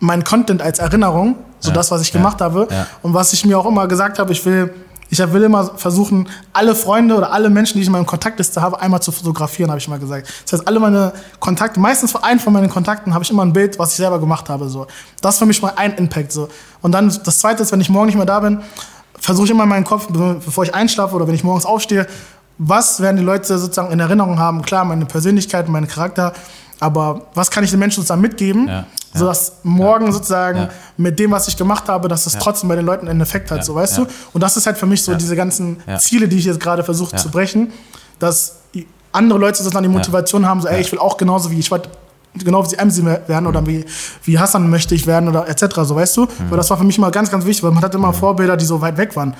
meinen Content als Erinnerung, so ja, das, was ich ja, gemacht habe. Ja. Und was ich mir auch immer gesagt habe, ich will ich will immer versuchen, alle Freunde oder alle Menschen, die ich in meinem Kontaktliste habe, einmal zu fotografieren, habe ich mal gesagt. Das heißt, alle meine Kontakte, meistens für einen von meinen Kontakten habe ich immer ein Bild, was ich selber gemacht habe. So. Das ist für mich mal ein Impact. So. Und dann das Zweite ist, wenn ich morgen nicht mehr da bin, versuche ich immer in meinen Kopf, bevor ich einschlafe oder wenn ich morgens aufstehe, was werden die Leute sozusagen in Erinnerung haben? Klar, meine Persönlichkeit, mein Charakter, aber was kann ich den Menschen sozusagen mitgeben, ja, ja. sodass morgen ja, sozusagen mit dem, was ich gemacht habe, dass es trotzdem bei den Leuten einen Effekt hat, so weißt du? Und das ist halt für mich so diese ganzen Ziele, die ich jetzt gerade versuche zu brechen, dass andere Leute sozusagen die Motivation haben, so ey, ich will auch genauso wie ich wollte genau wie sie MC werden oder wie, wie Hassan möchte ich werden oder etc. So weißt du? Mhm. Aber das war für mich immer ganz, ganz wichtig, weil man hatte immer mhm. Vorbilder, die so weit weg waren.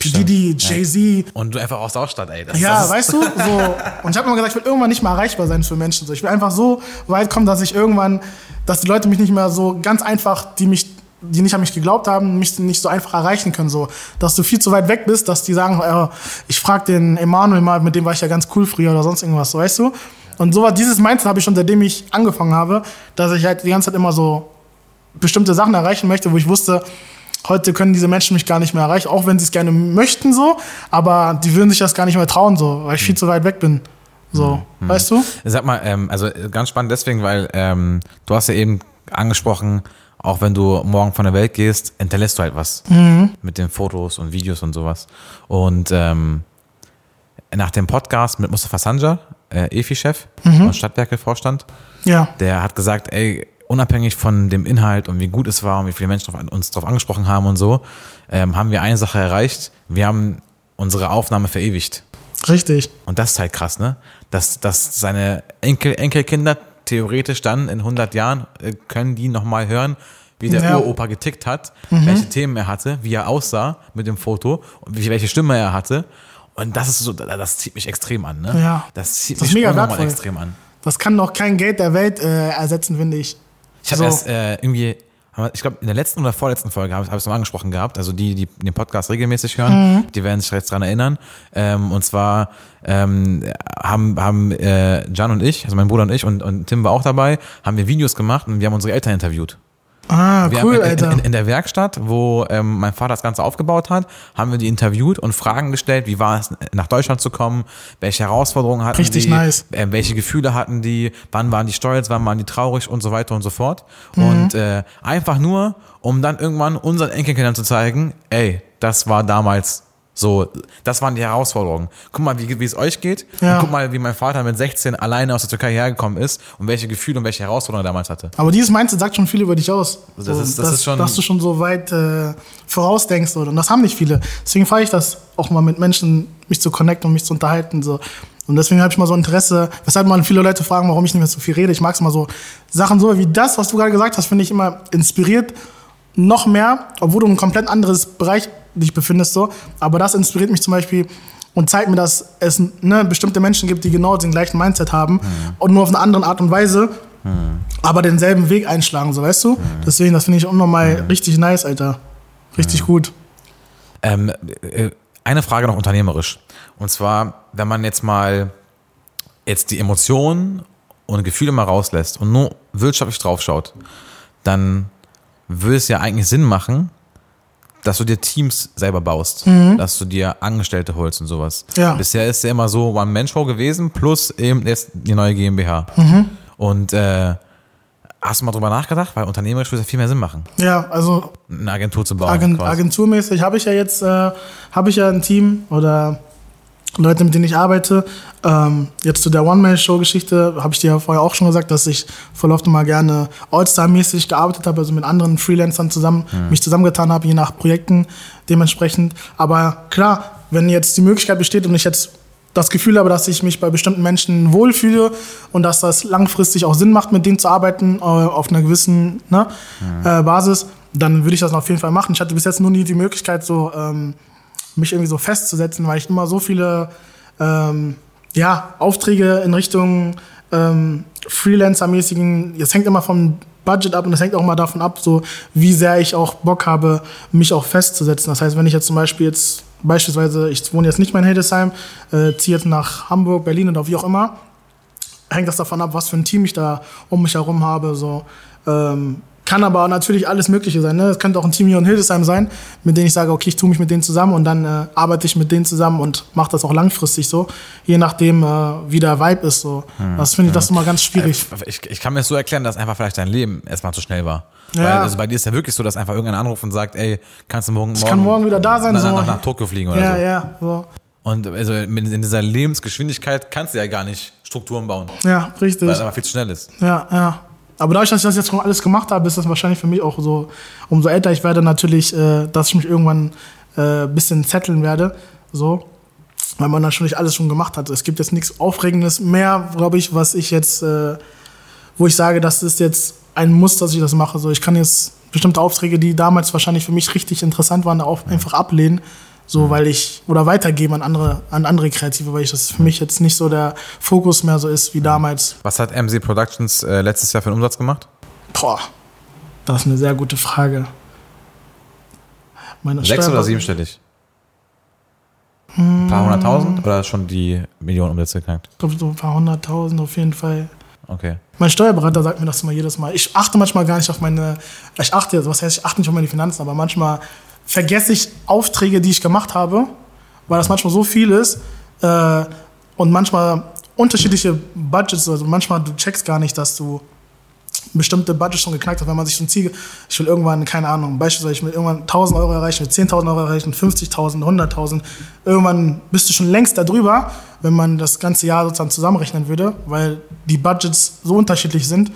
P. Diddy, Jay-Z. Und du einfach aus der Ausstadt, ey. Das, ja, das weißt du? So. Und ich habe immer gesagt, ich will irgendwann nicht mehr erreichbar sein für Menschen. So. Ich will einfach so weit kommen, dass ich irgendwann, dass die Leute mich nicht mehr so ganz einfach, die mich die nicht an mich geglaubt haben, mich nicht so einfach erreichen können. So, dass du viel zu weit weg bist, dass die sagen, äh, ich frage den Emanuel mal, mit dem war ich ja ganz cool früher oder sonst irgendwas, so, weißt du? Und so dieses Mindset habe ich schon seitdem ich angefangen habe, dass ich halt die ganze Zeit immer so bestimmte Sachen erreichen möchte, wo ich wusste, Heute können diese Menschen mich gar nicht mehr erreichen, auch wenn sie es gerne möchten so, aber die würden sich das gar nicht mehr trauen so, weil ich viel zu weit weg bin. So, mhm. weißt du? Sag mal, ähm, also ganz spannend deswegen, weil ähm, du hast ja eben angesprochen, auch wenn du morgen von der Welt gehst, hinterlässt du halt was mhm. mit den Fotos und Videos und sowas. Und ähm, nach dem Podcast mit Mustafa Sanja, äh, EFI-Chef mhm. und Stadtwerke-Vorstand, ja. der hat gesagt, ey, unabhängig von dem Inhalt und wie gut es war und wie viele Menschen uns darauf angesprochen haben und so, ähm, haben wir eine Sache erreicht. Wir haben unsere Aufnahme verewigt. Richtig. Und das ist halt krass, ne? Dass, dass seine Enkel, Enkelkinder theoretisch dann in 100 Jahren äh, können die nochmal hören, wie der ja. Uropa getickt hat, mhm. welche Themen er hatte, wie er aussah mit dem Foto und welche Stimme er hatte. Und das ist so, das zieht mich extrem an, ne? Ja. Das zieht das mich mega nochmal extrem an. Das kann noch kein Geld der Welt äh, ersetzen, finde ich. Ich habe so. erst äh, irgendwie, ich glaube, in der letzten oder vorletzten Folge habe hab ich es noch angesprochen gehabt. Also die, die den Podcast regelmäßig hören, mhm. die werden sich jetzt dran erinnern. Ähm, und zwar ähm, haben, haben äh, Jan und ich, also mein Bruder und ich und, und Tim war auch dabei, haben wir Videos gemacht und wir haben unsere Eltern interviewt. Ah, Wir cool, in, Alter. In, in der Werkstatt, wo ähm, mein Vater das Ganze aufgebaut hat, haben wir die interviewt und Fragen gestellt, wie war es, nach Deutschland zu kommen, welche Herausforderungen hatten Richtig die, nice. äh, welche Gefühle hatten die, wann waren die stolz, wann waren die traurig und so weiter und so fort. Mhm. Und äh, einfach nur, um dann irgendwann unseren Enkelkindern zu zeigen, ey, das war damals so, das waren die Herausforderungen. Guck mal, wie, wie es euch geht. Ja. Und guck mal, wie mein Vater mit 16 alleine aus der Türkei hergekommen ist und welche Gefühle und welche Herausforderungen er damals hatte. Aber dieses Mindset sagt schon viel über dich aus. Das ist- das dass, ist schon- dass du schon so weit äh, vorausdenkst. Oder? Und das haben nicht viele. Deswegen feiere ich das auch mal mit Menschen, mich zu connecten und mich zu unterhalten. So. Und deswegen habe ich mal so Interesse, weshalb mal viele Leute fragen, warum ich nicht mehr so viel rede. Ich mag es mal so. Sachen so wie das, was du gerade gesagt hast, finde ich immer inspiriert. Noch mehr, obwohl du in einem komplett anderes Bereich dich befindest. So. Aber das inspiriert mich zum Beispiel und zeigt mir, dass es ne, bestimmte Menschen gibt, die genau den gleichen Mindset haben und nur auf eine andere Art und Weise aber denselben Weg einschlagen, so weißt du? Deswegen, das finde ich unnormal richtig nice, Alter. Richtig gut. Ähm, äh, eine Frage noch unternehmerisch. Und zwar, wenn man jetzt mal jetzt die Emotionen und Gefühle mal rauslässt und nur wirtschaftlich draufschaut, dann würde es ja eigentlich Sinn machen, dass du dir Teams selber baust, dass du dir Angestellte holst und sowas. Ja. Bisher ist ja immer so One-Man-Show gewesen, plus eben jetzt die neue GmbH. Und äh, hast du mal drüber nachgedacht? Weil unternehmerisch würde es ja viel mehr Sinn machen, Ja, also eine Agentur zu bauen. Agent, agenturmäßig habe ich ja jetzt äh, habe ich ja ein Team oder Leute, mit denen ich arbeite. Ähm, jetzt zu der One-Man-Show-Geschichte habe ich dir ja vorher auch schon gesagt, dass ich voll oft mal gerne All-Star-mäßig gearbeitet habe, also mit anderen Freelancern zusammen, mich zusammengetan habe, je nach Projekten dementsprechend. Aber klar, wenn jetzt die Möglichkeit besteht und ich jetzt das Gefühl habe, dass ich mich bei bestimmten Menschen wohlfühle und dass das langfristig auch Sinn macht, mit denen zu arbeiten, äh, auf einer gewissen ne, äh, Basis, dann würde ich das auf jeden Fall machen. Ich hatte bis jetzt nur nie die Möglichkeit, so ähm, mich irgendwie so festzusetzen, weil ich immer so viele ähm, ja, Aufträge in Richtung ähm, Freelancer-mäßigen, das hängt immer vom Budget ab und das hängt auch mal davon ab, so wie sehr ich auch Bock habe, mich auch festzusetzen. Das heißt, wenn ich jetzt zum Beispiel jetzt beispielsweise, ich wohne jetzt nicht mehr in Hildesheim, äh, ziehe jetzt nach Hamburg, Berlin oder wie auch immer, hängt das davon ab, was für ein Team ich da um mich herum habe. So. Ähm, kann aber natürlich alles Mögliche sein. Ne? Es könnte auch ein Team hier in Hildesheim sein, mit denen ich sage, okay, ich tue mich mit denen zusammen und dann äh, arbeite ich mit denen zusammen und mache das auch langfristig so, je nachdem, äh, wie der Vibe ist. So. Das finde ich das immer ganz schwierig. Ich, ich kann mir das so erklären, dass einfach vielleicht dein Leben erstmal zu schnell war. Ja. Weil, also bei dir ist ja wirklich so, dass einfach irgendein anruft und sagt, ey, kannst du morgen, morgen, kann morgen wieder da sein, nach, so. nach, nach Tokio fliegen oder Ja, so. ja, so. Und also in dieser Lebensgeschwindigkeit kannst du ja gar nicht Strukturen bauen, Ja, richtig. weil es einfach viel zu schnell ist. Ja, ja. Aber dadurch, dass ich das jetzt schon alles gemacht habe, ist das wahrscheinlich für mich auch so, umso älter ich werde, natürlich, äh, dass ich mich irgendwann äh, ein bisschen zetteln werde. So. Weil man natürlich alles schon gemacht hat. Es gibt jetzt nichts Aufregendes mehr, glaube ich, was ich jetzt, äh, wo ich sage, das ist jetzt ein Muss, dass ich das mache. So, ich kann jetzt bestimmte Aufträge, die damals wahrscheinlich für mich richtig interessant waren, einfach ablehnen. So, weil ich, oder weitergeben an andere, an andere Kreative, weil ich das für mich jetzt nicht so der Fokus mehr so ist wie damals. Was hat MC Productions äh, letztes Jahr für einen Umsatz gemacht? Boah, das ist eine sehr gute Frage. Meine Sechs Steuer- oder siebenstellig? Ein paar hunderttausend oder schon die Millionen Umsätze geknackt? Ich glaube, so ein paar hunderttausend auf jeden Fall. Okay. Mein Steuerberater sagt mir das immer jedes Mal. Ich achte manchmal gar nicht auf meine, ich achte, was heißt, ich achte nicht auf meine Finanzen, aber manchmal vergesse ich Aufträge, die ich gemacht habe, weil das manchmal so viel ist äh, und manchmal unterschiedliche Budgets, also manchmal du checkst gar nicht, dass du bestimmte Budgets schon geknackt hast, wenn man sich so ein Ziel, ich will irgendwann, keine Ahnung, beispielsweise ich will irgendwann 1000 Euro erreichen, ich will 10.000 Euro erreichen, 50.000, 100.000, irgendwann bist du schon längst darüber, wenn man das ganze Jahr sozusagen zusammenrechnen würde, weil die Budgets so unterschiedlich sind,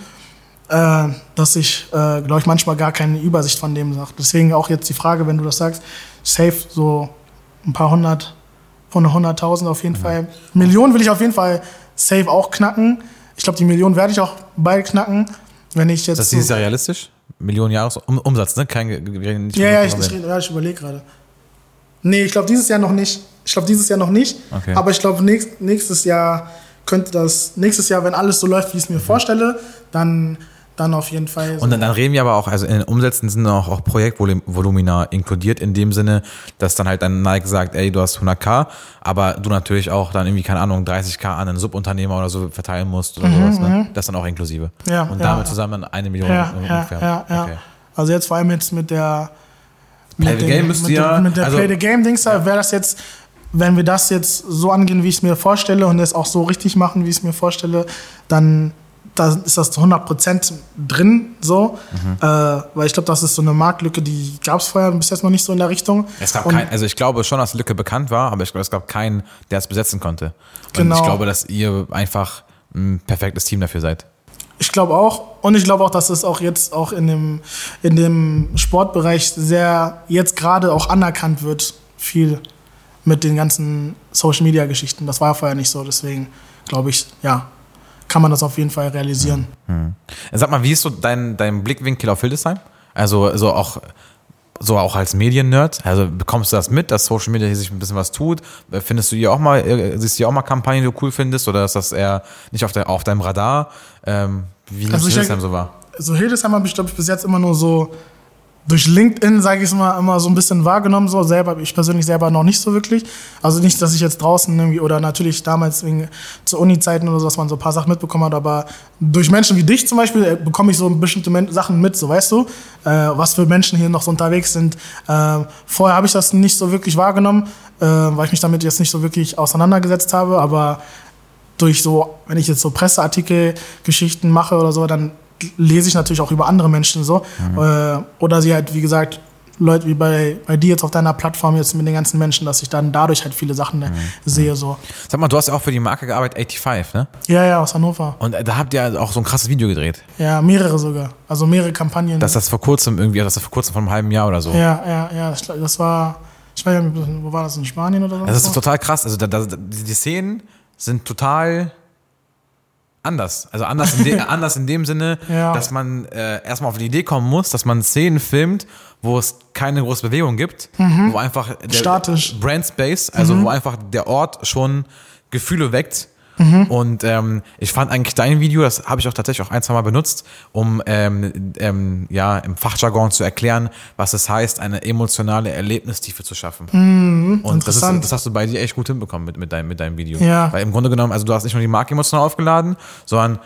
äh, dass ich, äh, glaube ich, manchmal gar keine Übersicht von dem sage. Deswegen auch jetzt die Frage, wenn du das sagst, safe so ein paar hundert, von 100.000 auf jeden Fall. Millionen will ich auf jeden Fall safe auch knacken. Ich glaube, die Millionen werde ich auch bald knacken, wenn ich jetzt. Ist das so- dieses Jahr realistisch? Millionen Jahres um, Umsatz, ne? Kein, nicht ja, ja, ich, ich, ja, ich überlege gerade. Nee, ich glaube dieses Jahr noch nicht. Ich glaube dieses Jahr noch nicht. Okay. Aber ich glaube nächst, nächstes Jahr könnte das, nächstes Jahr, wenn alles so läuft, wie ich es mir vorstelle, dann, dann auf jeden Fall. Und dann, dann reden wir aber auch, also in den Umsätzen sind auch, auch Projektvolumina inkludiert, in dem Sinne, dass dann halt dann Nike sagt, ey, du hast 100k, aber du natürlich auch dann irgendwie, keine Ahnung, 30k an einen Subunternehmer oder so verteilen musst oder sowas, ne? Das dann auch inklusive. Mhm, Ja, Und ja, damit ja. zusammen eine Million ja, ungefähr. ja, ja. Okay. Also jetzt vor allem jetzt mit der Play mit the Game müsst ihr ja, mit der also, Play the Game Dings ja. wäre das jetzt wenn wir das jetzt so angehen, wie ich es mir vorstelle und es auch so richtig machen, wie ich es mir vorstelle, dann da ist das zu 100% drin, so. Mhm. Äh, weil ich glaube, das ist so eine Marktlücke, die gab es vorher bis jetzt noch nicht so in der Richtung. Es gab kein, also ich glaube schon, dass die Lücke bekannt war, aber ich glaube, es gab keinen, der es besetzen konnte. Und genau. ich glaube, dass ihr einfach ein perfektes Team dafür seid. Ich glaube auch. Und ich glaube auch, dass es auch jetzt auch in dem, in dem Sportbereich sehr, jetzt gerade auch anerkannt wird, viel mit den ganzen Social-Media-Geschichten. Das war vorher nicht so. Deswegen glaube ich, ja, kann man das auf jeden Fall realisieren. Mhm. Sag mal, wie ist so dein, dein Blickwinkel auf Hildesheim? Also so auch so auch als Medien-Nerd? Also bekommst du das mit, dass Social Media hier sich ein bisschen was tut? Findest du hier auch mal, äh, siehst du hier auch mal Kampagnen, die du cool findest, oder ist das eher nicht auf, der, auf deinem Radar? Ähm, wie also Hildesheim so war? So Hildesheim habe ich, glaube ich, bis jetzt immer nur so durch LinkedIn, sage ich es mal, immer so ein bisschen wahrgenommen, so selber, ich persönlich selber noch nicht so wirklich. Also nicht, dass ich jetzt draußen irgendwie, oder natürlich damals wegen zu Uni-Zeiten oder so, dass man so ein paar Sachen mitbekommen hat, aber durch Menschen wie dich zum Beispiel äh, bekomme ich so bestimmte Sachen mit, so weißt du, äh, was für Menschen hier noch so unterwegs sind. Äh, vorher habe ich das nicht so wirklich wahrgenommen, äh, weil ich mich damit jetzt nicht so wirklich auseinandergesetzt habe, aber durch so, wenn ich jetzt so Presseartikel, Geschichten mache oder so, dann lese ich natürlich auch über andere Menschen so. Mhm. Äh, oder sie halt, wie gesagt, Leute wie bei, bei dir jetzt auf deiner Plattform jetzt mit den ganzen Menschen, dass ich dann dadurch halt viele Sachen mhm. sehe. So. Sag mal, du hast ja auch für die Marke gearbeitet, 85, ne? Ja, ja, aus Hannover. Und da habt ihr auch so ein krasses Video gedreht. Ja, mehrere sogar. Also mehrere Kampagnen. Das ist vor kurzem irgendwie, das ist vor kurzem vor einem halben Jahr oder so. Ja, ja, ja. Das war, ich weiß nicht, wo war das, in Spanien oder so? Das ist total krass. Also da, da, die Szenen sind total anders. Also anders in, de, anders in dem Sinne, ja. dass man äh, erstmal auf die Idee kommen muss, dass man Szenen filmt, wo es keine große Bewegung gibt, mhm. wo einfach der Statisch. Brand Space, also mhm. wo einfach der Ort schon Gefühle weckt Mhm. Und ähm, ich fand eigentlich dein Video, das habe ich auch tatsächlich auch ein, zwei Mal benutzt, um ähm, ähm, ja, im Fachjargon zu erklären, was es heißt, eine emotionale Erlebnistiefe zu schaffen. Mhm, und das, ist, das hast du bei dir echt gut hinbekommen mit, mit, deinem, mit deinem Video. Ja. Weil im Grunde genommen, also du hast nicht nur die Marke emotional aufgeladen, sondern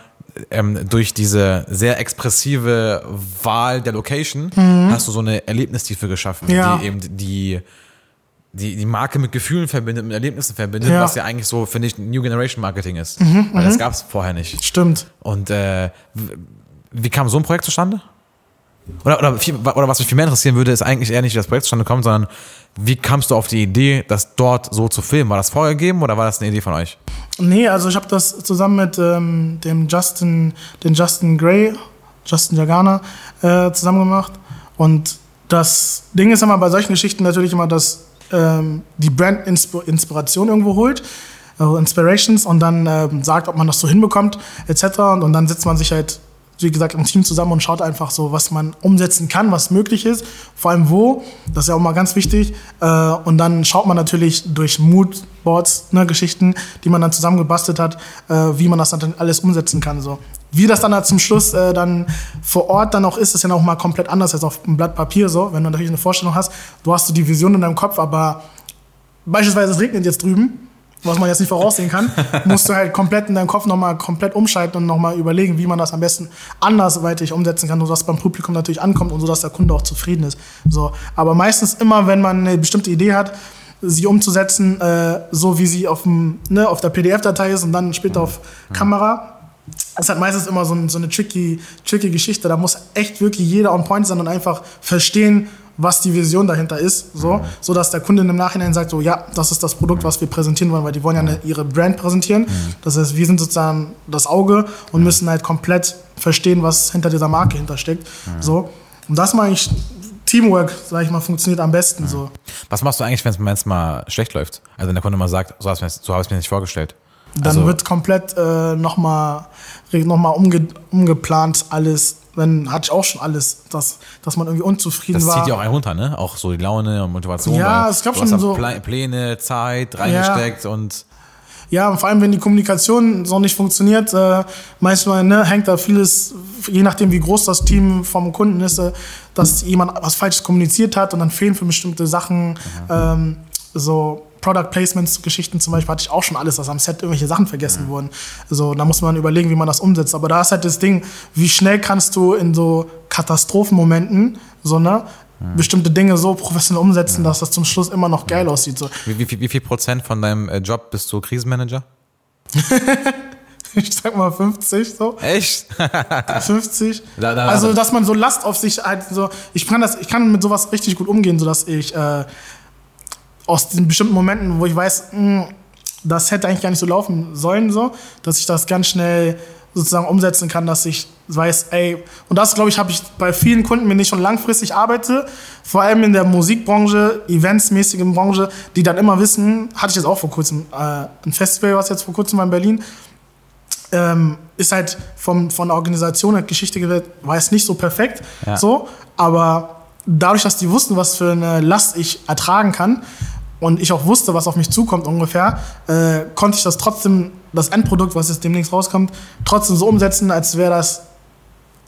ähm, durch diese sehr expressive Wahl der Location mhm. hast du so eine Erlebnistiefe geschaffen, ja. die eben die die, die Marke mit Gefühlen verbindet, mit Erlebnissen verbindet, ja. was ja eigentlich so, finde ich, New Generation Marketing ist. Mhm, Weil das mhm. gab es vorher nicht. Stimmt. Und äh, wie kam so ein Projekt zustande? Oder, oder, viel, oder was mich viel mehr interessieren würde, ist eigentlich eher nicht, wie das Projekt zustande kommt, sondern wie kamst du auf die Idee, das dort so zu filmen? War das vorgegeben oder war das eine Idee von euch? Nee, also ich habe das zusammen mit ähm, dem Justin, den Justin Gray, Justin Jagana, äh, zusammen gemacht. Und das Ding ist immer bei solchen Geschichten natürlich immer, dass ähm, die Brand Inspiration irgendwo holt, also Inspirations und dann ähm, sagt, ob man das so hinbekommt, etc. Und, und dann setzt man sich halt wie gesagt, im Team zusammen und schaut einfach so, was man umsetzen kann, was möglich ist, vor allem wo, das ist ja auch mal ganz wichtig. Äh, und dann schaut man natürlich durch Moodboards, ne, Geschichten, die man dann zusammengebastelt hat, äh, wie man das dann alles umsetzen kann. So. Wie das dann halt zum Schluss äh, dann vor Ort dann auch ist, ist ja noch mal komplett anders als auf einem Blatt Papier so. Wenn du natürlich eine Vorstellung hast, du hast so die Vision in deinem Kopf, aber beispielsweise es regnet jetzt drüben, was man jetzt nicht voraussehen kann, musst du halt komplett in deinem Kopf nochmal komplett umschalten und nochmal überlegen, wie man das am besten andersweitig umsetzen kann, sodass beim Publikum natürlich ankommt und sodass der Kunde auch zufrieden ist. So. Aber meistens immer, wenn man eine bestimmte Idee hat, sie umzusetzen, äh, so wie sie auf, dem, ne, auf der PDF-Datei ist und dann später auf Kamera es ist halt meistens immer so, so eine tricky, tricky Geschichte. Da muss echt wirklich jeder on point sein und einfach verstehen, was die Vision dahinter ist, so, mhm. so dass der Kunde im Nachhinein sagt, so, ja, das ist das Produkt, was wir präsentieren wollen, weil die wollen ja eine, ihre Brand präsentieren. Mhm. Das heißt, wir sind sozusagen das Auge und mhm. müssen halt komplett verstehen, was hinter dieser Marke hintersteckt, mhm. so. Und das meine ich, Teamwork, sag ich mal, funktioniert am besten, so. Was machst du eigentlich, wenn es mal schlecht läuft? Also wenn der Kunde mal sagt, so, so habe ich mir nicht vorgestellt. Dann also, wird komplett äh, nochmal noch mal umge umgeplant alles. Dann hatte ich auch schon alles, dass, dass man irgendwie unzufrieden das war. Das zieht ja auch einen runter, ne? Auch so die Laune und Motivation. Ja, es gab schon so Pläne, Zeit reingesteckt ja. und ja, und vor allem, wenn die Kommunikation so nicht funktioniert, äh, manchmal ne, hängt da vieles, je nachdem, wie groß das Team vom Kunden ist, äh, dass jemand was Falsches kommuniziert hat und dann fehlen für bestimmte Sachen mhm. ähm, so Product Placements Geschichten zum Beispiel hatte ich auch schon alles, dass am Set irgendwelche Sachen vergessen mhm. wurden. So, da muss man überlegen, wie man das umsetzt. Aber da ist halt das Ding, wie schnell kannst du in so Katastrophenmomenten, so, ne? Mhm. Bestimmte Dinge so professionell umsetzen, ja. dass das zum Schluss immer noch geil aussieht. So. Wie, wie, wie viel Prozent von deinem äh, Job bist du Krisenmanager? ich sag mal 50 so. Echt? 50. Da, da, also, dass man so Last auf sich halt so. Ich kann das, ich kann mit sowas richtig gut umgehen, sodass ich äh, aus den bestimmten Momenten, wo ich weiß, mh, hm, das hätte eigentlich gar nicht so laufen sollen, so, dass ich das ganz schnell sozusagen umsetzen kann, dass ich weiß, ey, und das glaube ich, habe ich bei vielen Kunden, mit denen ich schon langfristig arbeite, vor allem in der Musikbranche, eventsmäßigen Branche, die dann immer wissen, hatte ich jetzt auch vor kurzem, äh, ein Festival, was jetzt vor kurzem war in Berlin, ähm, ist halt vom, von der Organisation der Geschichte gewählt, war es nicht so perfekt, ja. so, aber dadurch, dass die wussten, was für eine Last ich ertragen kann, und ich auch wusste, was auf mich zukommt ungefähr, äh, konnte ich das trotzdem, das Endprodukt, was jetzt demnächst rauskommt, trotzdem so umsetzen, als wäre das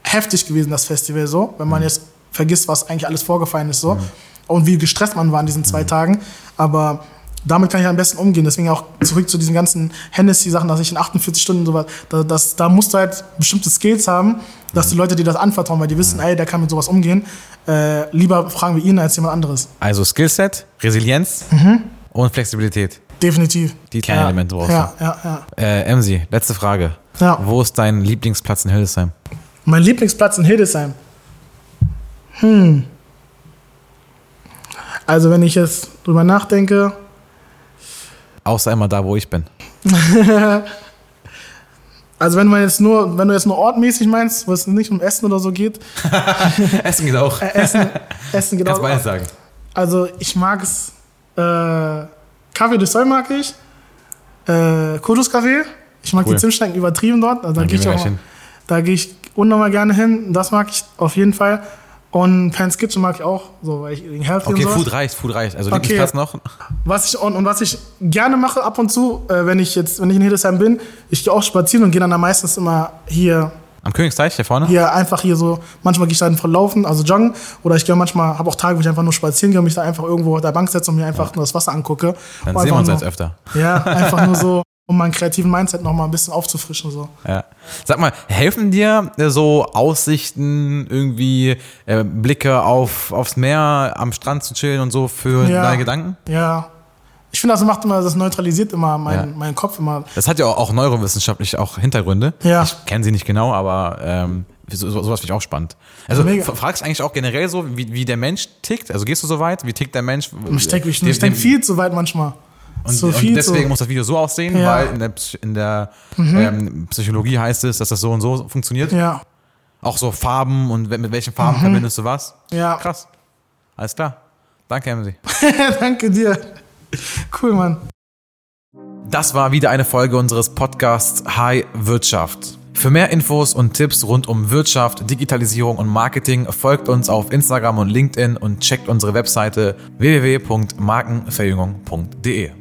heftig gewesen, das Festival so, wenn man mhm. jetzt vergisst, was eigentlich alles vorgefallen ist so mhm. und wie gestresst man war in diesen zwei mhm. Tagen. Aber damit kann ich am besten umgehen. Deswegen auch zurück zu diesen ganzen Hennessy-Sachen, dass ich in 48 Stunden sowas, da, das, da musst du halt bestimmte Skills haben, dass die Leute dir das anvertrauen, weil die wissen, ey, der kann mit sowas umgehen. Äh, lieber fragen wir ihn als jemand anderes. Also Skillset, Resilienz mhm. und Flexibilität. Definitiv. Die kleinen ja, Elemente brauchst ja, du. Ja, ja, äh, Emsi, letzte Frage. Ja. Wo ist dein Lieblingsplatz in Hildesheim? Mein Lieblingsplatz in Hildesheim? Hm. Also wenn ich jetzt drüber nachdenke, Außer immer da, wo ich bin. also wenn man jetzt nur, wenn du jetzt nur ortmäßig meinst, wo es nicht um Essen oder so geht. Essen geht auch. Äh, Essen, Essen geht Kannst auch. Kannst sagen. Also ich mag es, äh, Kaffee de Sol mag ich, äh, Kudus Kaffee. Ich mag cool. die Zimtschnecken übertrieben dort. Also da gehe ich auch, da gehe ich unnormal gerne hin. Das mag ich auf jeden Fall. Und Pan's Kitchen mag ich auch, so, weil ich healthy Okay, so. Food reicht, Food reicht. Also okay. Platz noch. Was ich, und, und, was ich gerne mache ab und zu, äh, wenn ich jetzt, wenn ich in Hildesheim bin, ich gehe auch spazieren und gehe dann da meistens immer hier. Am Königsteich, hier vorne? Hier einfach hier so, manchmal gehe ich da einfach laufen, also joggen. Oder ich gehe manchmal, habe auch Tage, wo ich einfach nur spazieren gehe und mich da einfach irgendwo auf der Bank setze und mir einfach ja. nur das Wasser angucke. Dann sehen wir uns jetzt öfter. Ja, einfach nur so um meinen kreativen Mindset noch mal ein bisschen aufzufrischen. So. Ja. Sag mal, helfen dir äh, so Aussichten, irgendwie äh, Blicke auf, aufs Meer, am Strand zu chillen und so für ja. deine Gedanken? Ja. Ich finde, das macht immer, das neutralisiert immer meinen, ja. meinen Kopf immer. Das hat ja auch, auch neurowissenschaftlich auch Hintergründe. Ja. Ich kenne sie nicht genau, aber ähm, so, sowas finde ich auch spannend. Also ja, fragst du eigentlich auch generell so, wie, wie der Mensch tickt? Also gehst du so weit? Wie tickt der Mensch? Ich denke ich, ich denk viel zu weit manchmal. Und, so und deswegen so. muss das Video so aussehen, ja. weil in der, in der mhm. ähm, Psychologie heißt es, dass das so und so funktioniert. Ja. Auch so Farben und mit welchen Farben mhm. verbindest du was? Ja. Krass. Alles klar. Danke, Emily. Danke dir. Cool, Mann. Das war wieder eine Folge unseres Podcasts High Wirtschaft. Für mehr Infos und Tipps rund um Wirtschaft, Digitalisierung und Marketing folgt uns auf Instagram und LinkedIn und checkt unsere Webseite www.markenverjüngung.de.